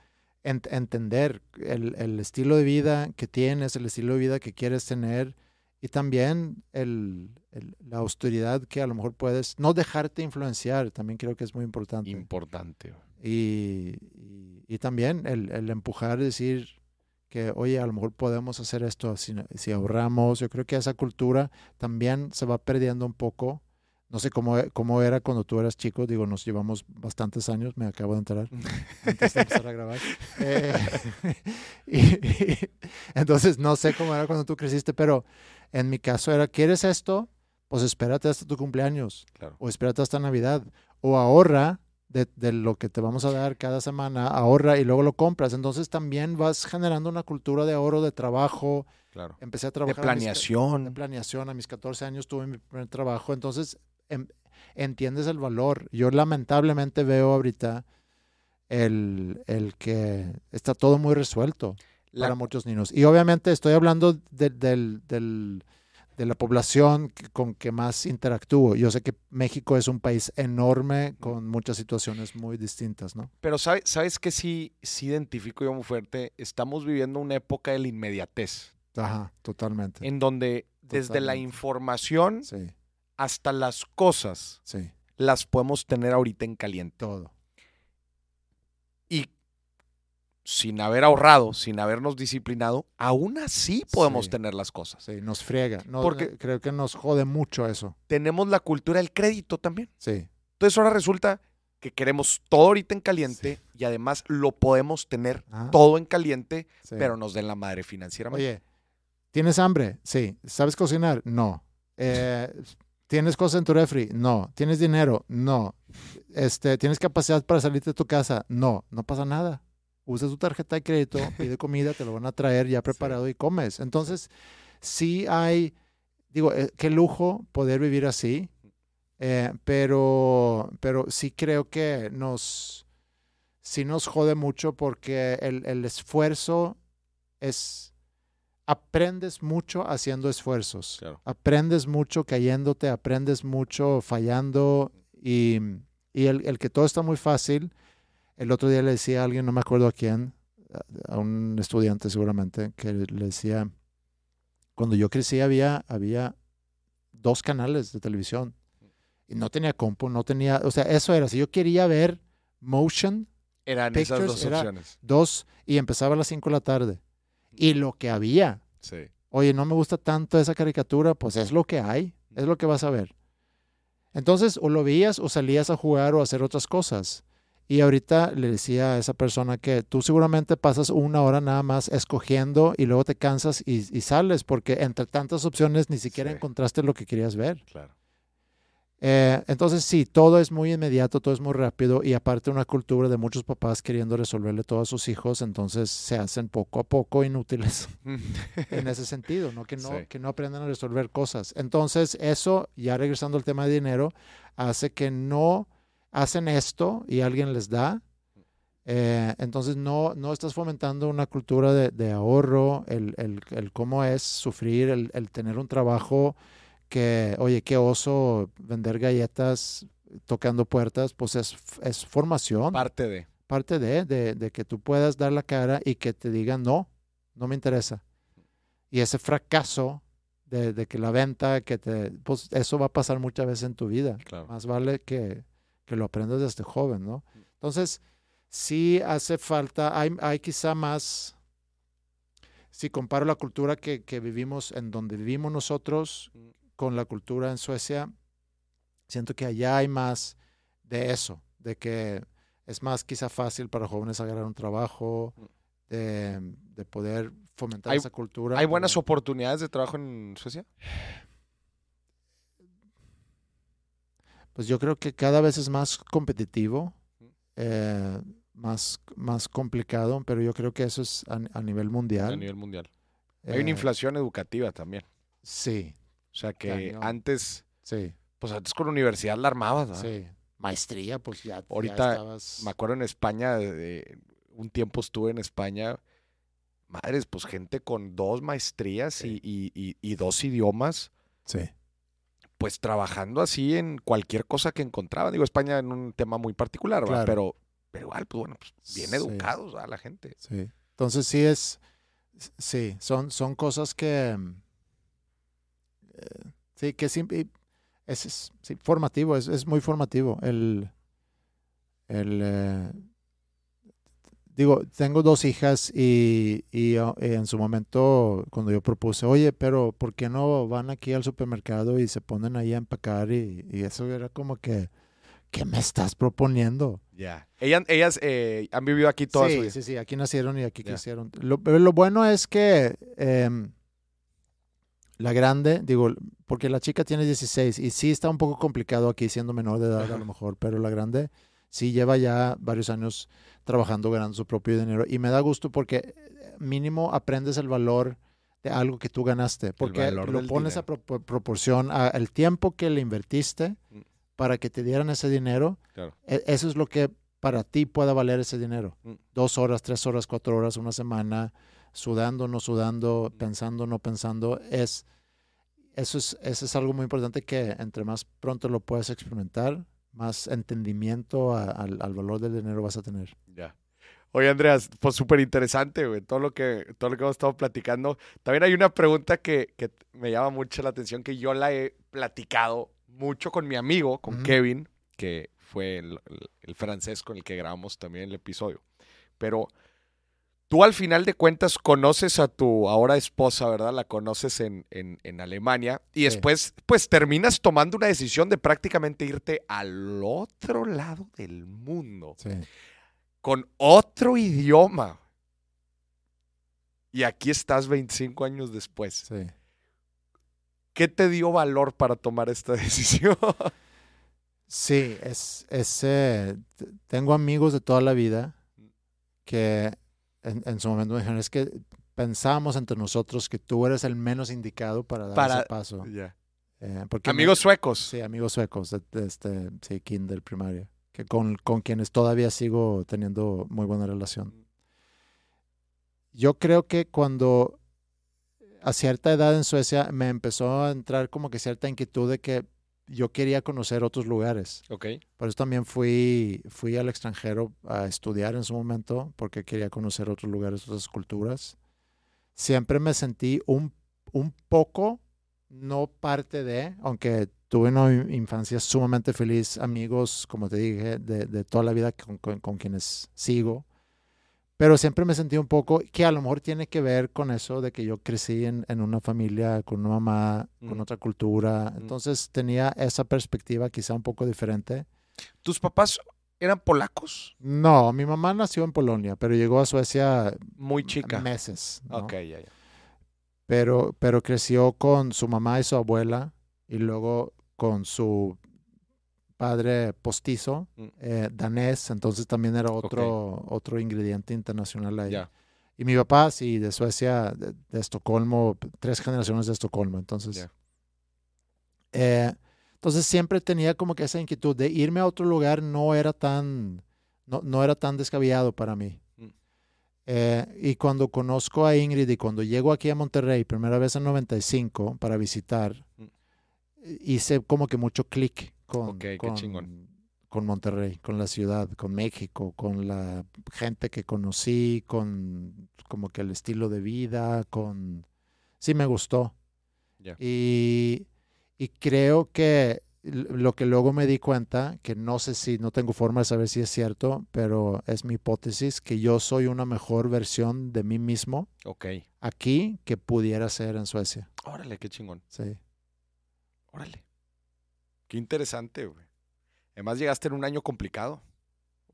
ent- entender el, el estilo de vida que tienes, el estilo de vida que quieres tener y también el, el- la austeridad que a lo mejor puedes, no dejarte influenciar, también creo que es muy importante. Importante. Y, y- y también el, el empujar, decir que, oye, a lo mejor podemos hacer esto si, si ahorramos. Yo creo que esa cultura también se va perdiendo un poco. No sé cómo, cómo era cuando tú eras chico, digo, nos llevamos bastantes años, me acabo de enterar (laughs) antes de empezar a grabar. (laughs) Eh, (laughs) y- y- entonces, no sé cómo era cuando tú creciste, pero en mi caso era, ¿quieres esto? Pues espérate hasta tu cumpleaños Claro. o espérate hasta Navidad, o ahorra de, de lo que te vamos a dar cada semana, ahorra y luego lo compras. Entonces también vas generando una cultura de ahorro, de trabajo. Claro. Empecé a De trabajar. mis ca- planeación. de planeación. A mis 14 años tuve mi primer trabajo. Entonces em- entiendes el valor. Yo lamentablemente veo ahorita el, el que está todo muy resuelto La- para muchos niños. Y obviamente estoy hablando de, del- del- de la población que- con que más interactúo. Yo sé que México es un país enorme con muchas situaciones muy distintas, ¿no? Pero ¿sabes, ¿sabes qué sí, sí identifico yo muy fuerte? Estamos viviendo una época de la inmediatez, Ajá, totalmente. en donde desde la información Sí, hasta las cosas sí, las podemos tener ahorita en caliente. todo. Y sin haber ahorrado, sin habernos disciplinado, aún así podemos Sí. tener las cosas. Sí, nos friega. No, Porque- creo que nos jode mucho eso. Tenemos la cultura del crédito también. Sí, Entonces ahora resulta que queremos todo ahorita en caliente y además lo podemos tener Ajá. todo en caliente, sí. pero nos den la madre financieramente. Oye, ¿Tienes hambre? Sí. ¿Sabes cocinar? No. Eh, ¿Tienes cosas en tu refri? No. ¿Tienes dinero? No. Este, ¿Tienes capacidad para salir de tu casa? No. No pasa nada. Usa tu tarjeta de crédito, (laughs) pide comida, te lo van a traer ya preparado y comes. Entonces, sí hay, digo, eh, qué lujo poder vivir así, eh, pero, pero sí creo que nos, sí nos jode mucho porque el, el esfuerzo es, aprendes mucho haciendo esfuerzos. Claro. Aprendes mucho cayéndote, aprendes mucho fallando y, y el, el que todo está muy fácil. El otro día le decía a alguien, no me acuerdo a quién, a- un estudiante seguramente, que le decía, cuando yo crecí había, había dos canales de televisión y no tenía compu, no tenía, o sea, eso era, si yo quería ver motion, Eran esas Pictures dos era- opciones. dos, y empezaba a las 5 de la tarde. Y lo que había, Sí. oye, no me gusta tanto esa caricatura, pues es lo que hay, es lo que vas a ver. Entonces, o lo veías o salías a jugar o a hacer otras cosas. Y ahorita le decía a esa persona que tú seguramente pasas una hora nada más escogiendo y luego te cansas y, y sales porque entre tantas opciones ni siquiera Sí. encontraste lo que querías ver. Claro. Eh, entonces sí, todo es muy inmediato, todo es muy rápido y aparte una cultura de muchos papás queriendo resolverle todo a sus hijos, entonces se hacen poco a poco inútiles (laughs) en ese (laughs) sentido, ¿no? Que, no, Sí. que no aprendan a resolver cosas. Entonces eso, ya regresando al tema de dinero, hace que no hacen esto y alguien les da. eh, entonces no, no estás fomentando una cultura de, de ahorro, el, el- el cómo es sufrir, el, el tener un trabajo que, oye, qué oso vender galletas tocando puertas, pues es, es formación Parte de. parte de, de, de que tú puedas dar la cara y que te digan, no, no me interesa. Y ese fracaso de, de que la venta, que te, pues eso va a pasar muchas veces en tu vida. Claro. Más vale que, que lo aprendas desde joven, ¿no? Entonces, sí hace falta, hay, hay quizá más, si comparo la cultura que, que vivimos, en donde vivimos nosotros, Mm. Con la cultura en Suecia, siento que allá hay más de eso, de que es más quizá fácil para jóvenes agarrar un trabajo, de, de poder fomentar esa cultura. ¿Hay buenas oportunidades de trabajo en Suecia? Pues yo creo que cada vez es más competitivo, eh, más, más complicado, pero yo creo que eso es a, a nivel mundial. A nivel mundial. Hay una Eh, inflación educativa también. Sí, O sea que Cañón. antes, sí, pues antes con universidad la armabas, ¿verdad? sí. Maestría, pues ya, ya Ahorita estabas... Me acuerdo en España, de- un tiempo estuve en España, madres, pues gente con dos maestrías y- y, y- y dos idiomas, Sí, pues trabajando así en cualquier cosa que encontraban. Digo, España en un tema muy particular, ¿verdad? Claro. Pero, pero igual, pues bueno, pues bien Sí. educados ¿verdad? la gente. sí. Entonces sí es, sí, son, son cosas que, eh, sí, que y es, es, sí, formativo, es, es muy formativo. El, el, eh, digo, tengo dos hijas y, y, oh, eh, en su momento cuando yo propuse, oye, pero ¿por qué no van aquí al supermercado y se ponen ahí a empacar? Y, y eso era como que, ¿qué me estás proponiendo? Ya. Ellas, ellas eh, han vivido aquí toda su Sí, vida. sí, sí, aquí nacieron y aquí Ya. crecieron. Lo, lo bueno es que em, la grande, digo, porque la chica tiene 16 y sí está un poco complicado aquí siendo menor de edad a lo mejor, pero la grande sí lleva ya varios años trabajando, ganando su propio dinero y me da gusto porque mínimo aprendes el valor de algo que tú ganaste, porque lo pones a pro- proporción al tiempo que le invertiste Mm. para que te dieran ese dinero Claro. e- Eso es lo que para ti pueda valer ese dinero. Mm. Dos horas, tres horas, cuatro horas, una semana, sudando, no sudando, pensando, no pensando. Es, eso, es, eso es algo muy importante que entre más pronto lo puedas experimentar, más entendimiento a- al, al valor del dinero vas a tener. Ya. Oye, Andreas, pues súper interesante, güey, todo lo que todo lo que hemos estado platicando. También hay una pregunta que, que me llama mucho la atención, que yo la he platicado mucho con mi amigo, con. Kevin, que fue el, el- el francés con el que grabamos también el episodio. Pero tú al final de cuentas conoces a tu ahora esposa, ¿verdad? La conoces en, en- en Alemania y Sí. después pues terminas tomando una decisión de prácticamente irte al otro lado del mundo Sí. con otro idioma. Y aquí estás 25 años después. Sí. ¿Qué te dio valor para tomar esta (laughs) decisión? Sí, es, es, eh, tengo amigos de toda la vida que en, en su momento me dijeron, es que pensamos entre nosotros que tú eres el menos indicado para dar Para- ese paso. Ya. Eh, porque me- Amigos suecos. Sí, amigos suecos, de, de este, sí, kinder, primaria, que con, con quienes todavía sigo teniendo muy buena relación. Yo creo que cuando a cierta edad en Suecia me empezó a entrar como que cierta inquietud de que yo quería conocer otros lugares. Ok. Por eso también fui, fui al extranjero a estudiar en su momento, porque quería conocer otros lugares, otras culturas. Siempre me sentí un, un poco, no parte de, aunque tuve una in- infancia sumamente feliz, amigos, como te dije, de, de toda la vida con, con- con quienes sigo. Pero siempre me sentí un poco que a lo mejor tiene que ver con eso de que yo crecí en, en una familia con una mamá, con Mm. otra cultura. Mm. Entonces tenía esa perspectiva quizá un poco diferente. ¿Tus papás eran polacos? No, mi mamá nació en Polonia, pero llegó a Suecia Muy chica. meses. ¿no? Ok, ya, ya. Pero, pero creció con su mamá y su abuela y luego con su padre postizo, Mm. eh, danés, entonces también era otro, otro ingrediente internacional ahí. Ya. Y mi papá, sí, de Suecia, de, de Estocolmo, tres generaciones de Estocolmo, entonces... Ya. eh, entonces siempre tenía como que esa inquietud de irme a otro lugar no era tan, no, no era tan descabellado para mí. Mm. Eh, y cuando conozco a Ingrid y cuando llego aquí a Monterrey, primera vez en 95 para visitar, Mm. hice como que mucho clic con, con, Monterrey, con la ciudad, con México, con la gente que conocí, con como que el estilo de vida, con... Sí me gustó. Y, y creo que lo que luego me di cuenta, que no sé si, no tengo forma de saber si es cierto, pero es mi hipótesis, que yo soy una mejor versión de mí mismo aquí que pudiera ser en Suecia. Órale, qué chingón. Sí. Órale. Qué interesante, güey. Además llegaste en un año complicado.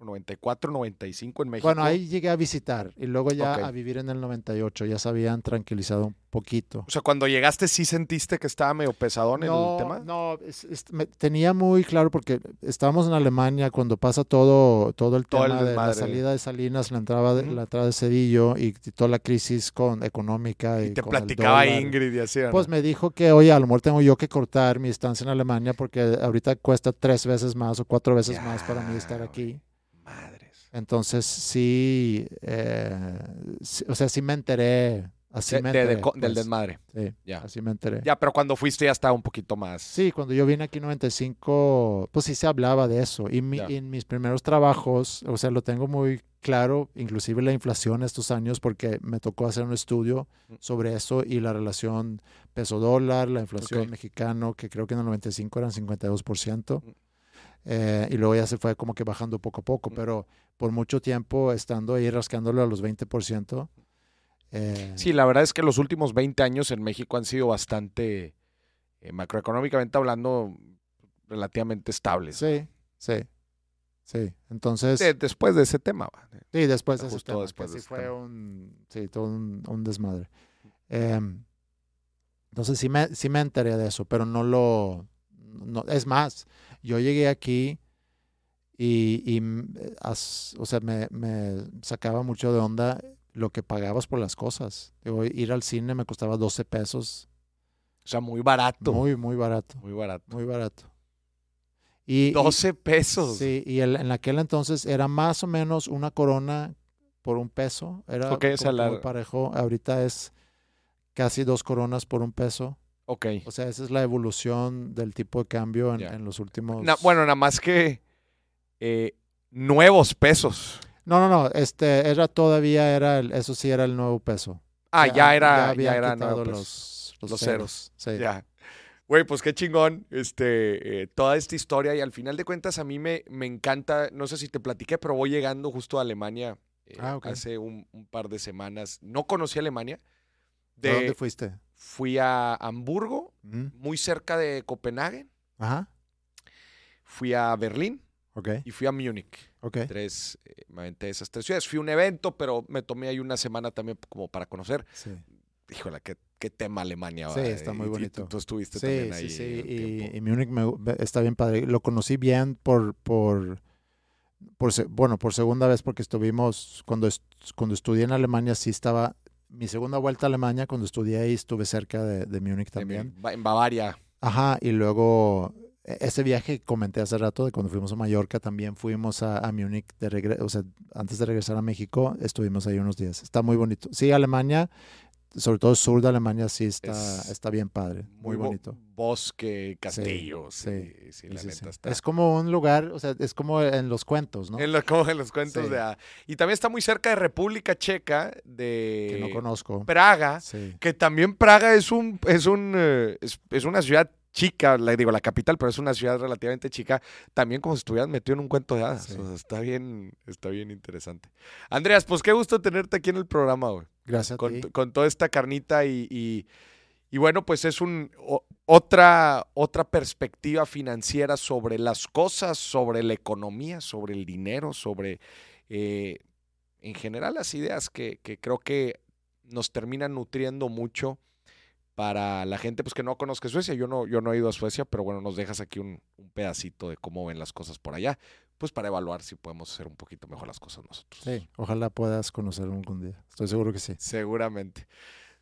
94, 95 en México. Bueno, ahí llegué a visitar y luego ya a vivir en el 98. Ya se habían tranquilizado un poquito. O sea, cuando llegaste sí sentiste que estaba medio pesadón no, el tema. no, es- es- me- tenía muy claro porque estábamos en Alemania cuando pasa todo, todo el Todo el tema de la salida de Salinas, la entrada de, la entrada de Cedillo y, y toda la crisis con, económica. Y, y te con platicaba. Ingrid y así. Pues me dijo que, oye, a lo mejor tengo yo que cortar mi estancia en Alemania porque ahorita cuesta tres veces más o cuatro veces más para mí estar aquí. Entonces sí, eh, sí, o sea, sí me enteré, así De- me de- de enteré. co- del pues, desmadre. sí, Ya. así me enteré. Ya, pero cuando fuiste ya estaba un poquito más. Sí, cuando yo vine aquí en 95, pues sí se hablaba de eso. Y mi- Ya. en mis primeros trabajos, o sea, lo tengo muy claro, inclusive la inflación estos años, porque me tocó hacer un estudio Mm. sobre eso y la relación peso-dólar, la inflación Ok. mexicano, que creo que en el 95 eran 52%. Mm. eh, y luego ya se fue como que bajando poco a poco, Mm. pero por mucho tiempo estando ahí rascándole a los 20%. eh, Sí, la verdad es que los últimos 20 años en México han sido bastante, eh, macroeconómicamente hablando, relativamente estables. sí, sí, sí. Entonces... De- después de ese tema. Sí, después de ese tema, después que de sí fue tema. un, sí, todo un, un desmadre. Em, entonces sí me, sí me enteré de eso, pero no lo... No, es más, yo llegué aquí y, y, mm, eh, as- o sea, me, me sacaba mucho de onda lo que pagabas por las cosas. Digo, ir al cine me costaba 12 pesos, O sea, muy barato. Muy, muy, muy barato, barato. muy barato. Y, y- 12 pesos. Sí, y el- en aquel entonces era más o menos una corona por un peso. Era Ok, o sea, como la- muy parejo. Ahorita es casi dos coronas por un peso. Ok. O sea, esa es la evolución del tipo de cambio en, los últimos... Na- bueno, nada más que eh, nuevos pesos. No, no, no. Este era todavía, era el- eso sí era el nuevo peso. Ah, ya, era, ya, habían era nuevo los, los, Los ceros. Sí. Ya. Güey, pues qué chingón este, eh, toda esta historia y al final de cuentas a mí me, me encanta, no sé si te platiqué, pero voy llegando justo a Alemania eh, Ah, hace un, un par de semanas. No conocí Alemania. ¿De De- dónde fuiste? fui a Hamburgo, muy cerca de Copenhague. Ajá. Fui a Berlín Ok. y fui a Múnich. Ok. Tres, eh, me aventé esas tres ciudades. Fui a un evento, pero me tomé ahí una semana también como para conocer. Sí. Híjole, qué, qué tema Alemania. Sí, va, está y- muy y tú- bonito. Tú, estuviste Sí, también sí, ahí. sí. tiempo. Y, y Múnich me- está bien padre. Lo conocí bien por, por, por bueno, por segunda vez porque estuvimos, cuando, est- cuando estudié en Alemania, sí estaba, mi segunda vuelta a Alemania, cuando estudié ahí, estuve cerca de, de Múnich En- también. En Bavaria. Ajá, y luego ese viaje que comenté hace rato de cuando fuimos a Mallorca, también fuimos a, a Múnich de regreso, o sea, antes de regresar a México, estuvimos ahí unos días. Está muy bonito. Sí, Alemania, sobre todo el sur de Alemania, sí está, Es está bien padre, muy, bo- bonito. bosque, castillos. sí, Sí, sí, la sí, neta está. Es como un lugar, o sea, es como en los cuentos, ¿no? En, lo- como en los cuentos de. ah, Y también está muy cerca de República Checa, de que no conozco. Praga, Sí, que también Praga es un, es un, eh, es, es una ciudad chica, la, digo la capital, pero es una ciudad relativamente chica, también como si estuvieras metido en un cuento de hadas. Sí. O sea, está bien, está bien interesante. Andreas, pues qué gusto tenerte aquí en el programa, güey. gracias a Con, ti. con toda esta carnita y, y- y bueno, pues es un o- otra, otra perspectiva financiera sobre las cosas, sobre la economía, sobre el dinero, sobre eh, en general las ideas que, que creo que nos terminan nutriendo mucho para la gente pues que no conozca Suecia. Yo no, yo no he ido a Suecia, pero bueno, nos dejas aquí un, un pedacito de cómo ven las cosas por allá, pues para evaluar si podemos hacer un poquito mejor las cosas nosotros. Sí, ojalá puedas conocerlo algún día. Estoy seguro que sí. Seguramente.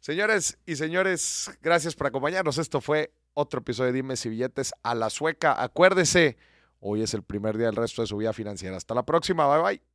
Señores y señores, gracias por acompañarnos. Esto fue otro episodio de Dime si billetes a la sueca. Acuérdese, hoy es el primer día del resto de su vida financiera. Hasta la próxima. Bye bye.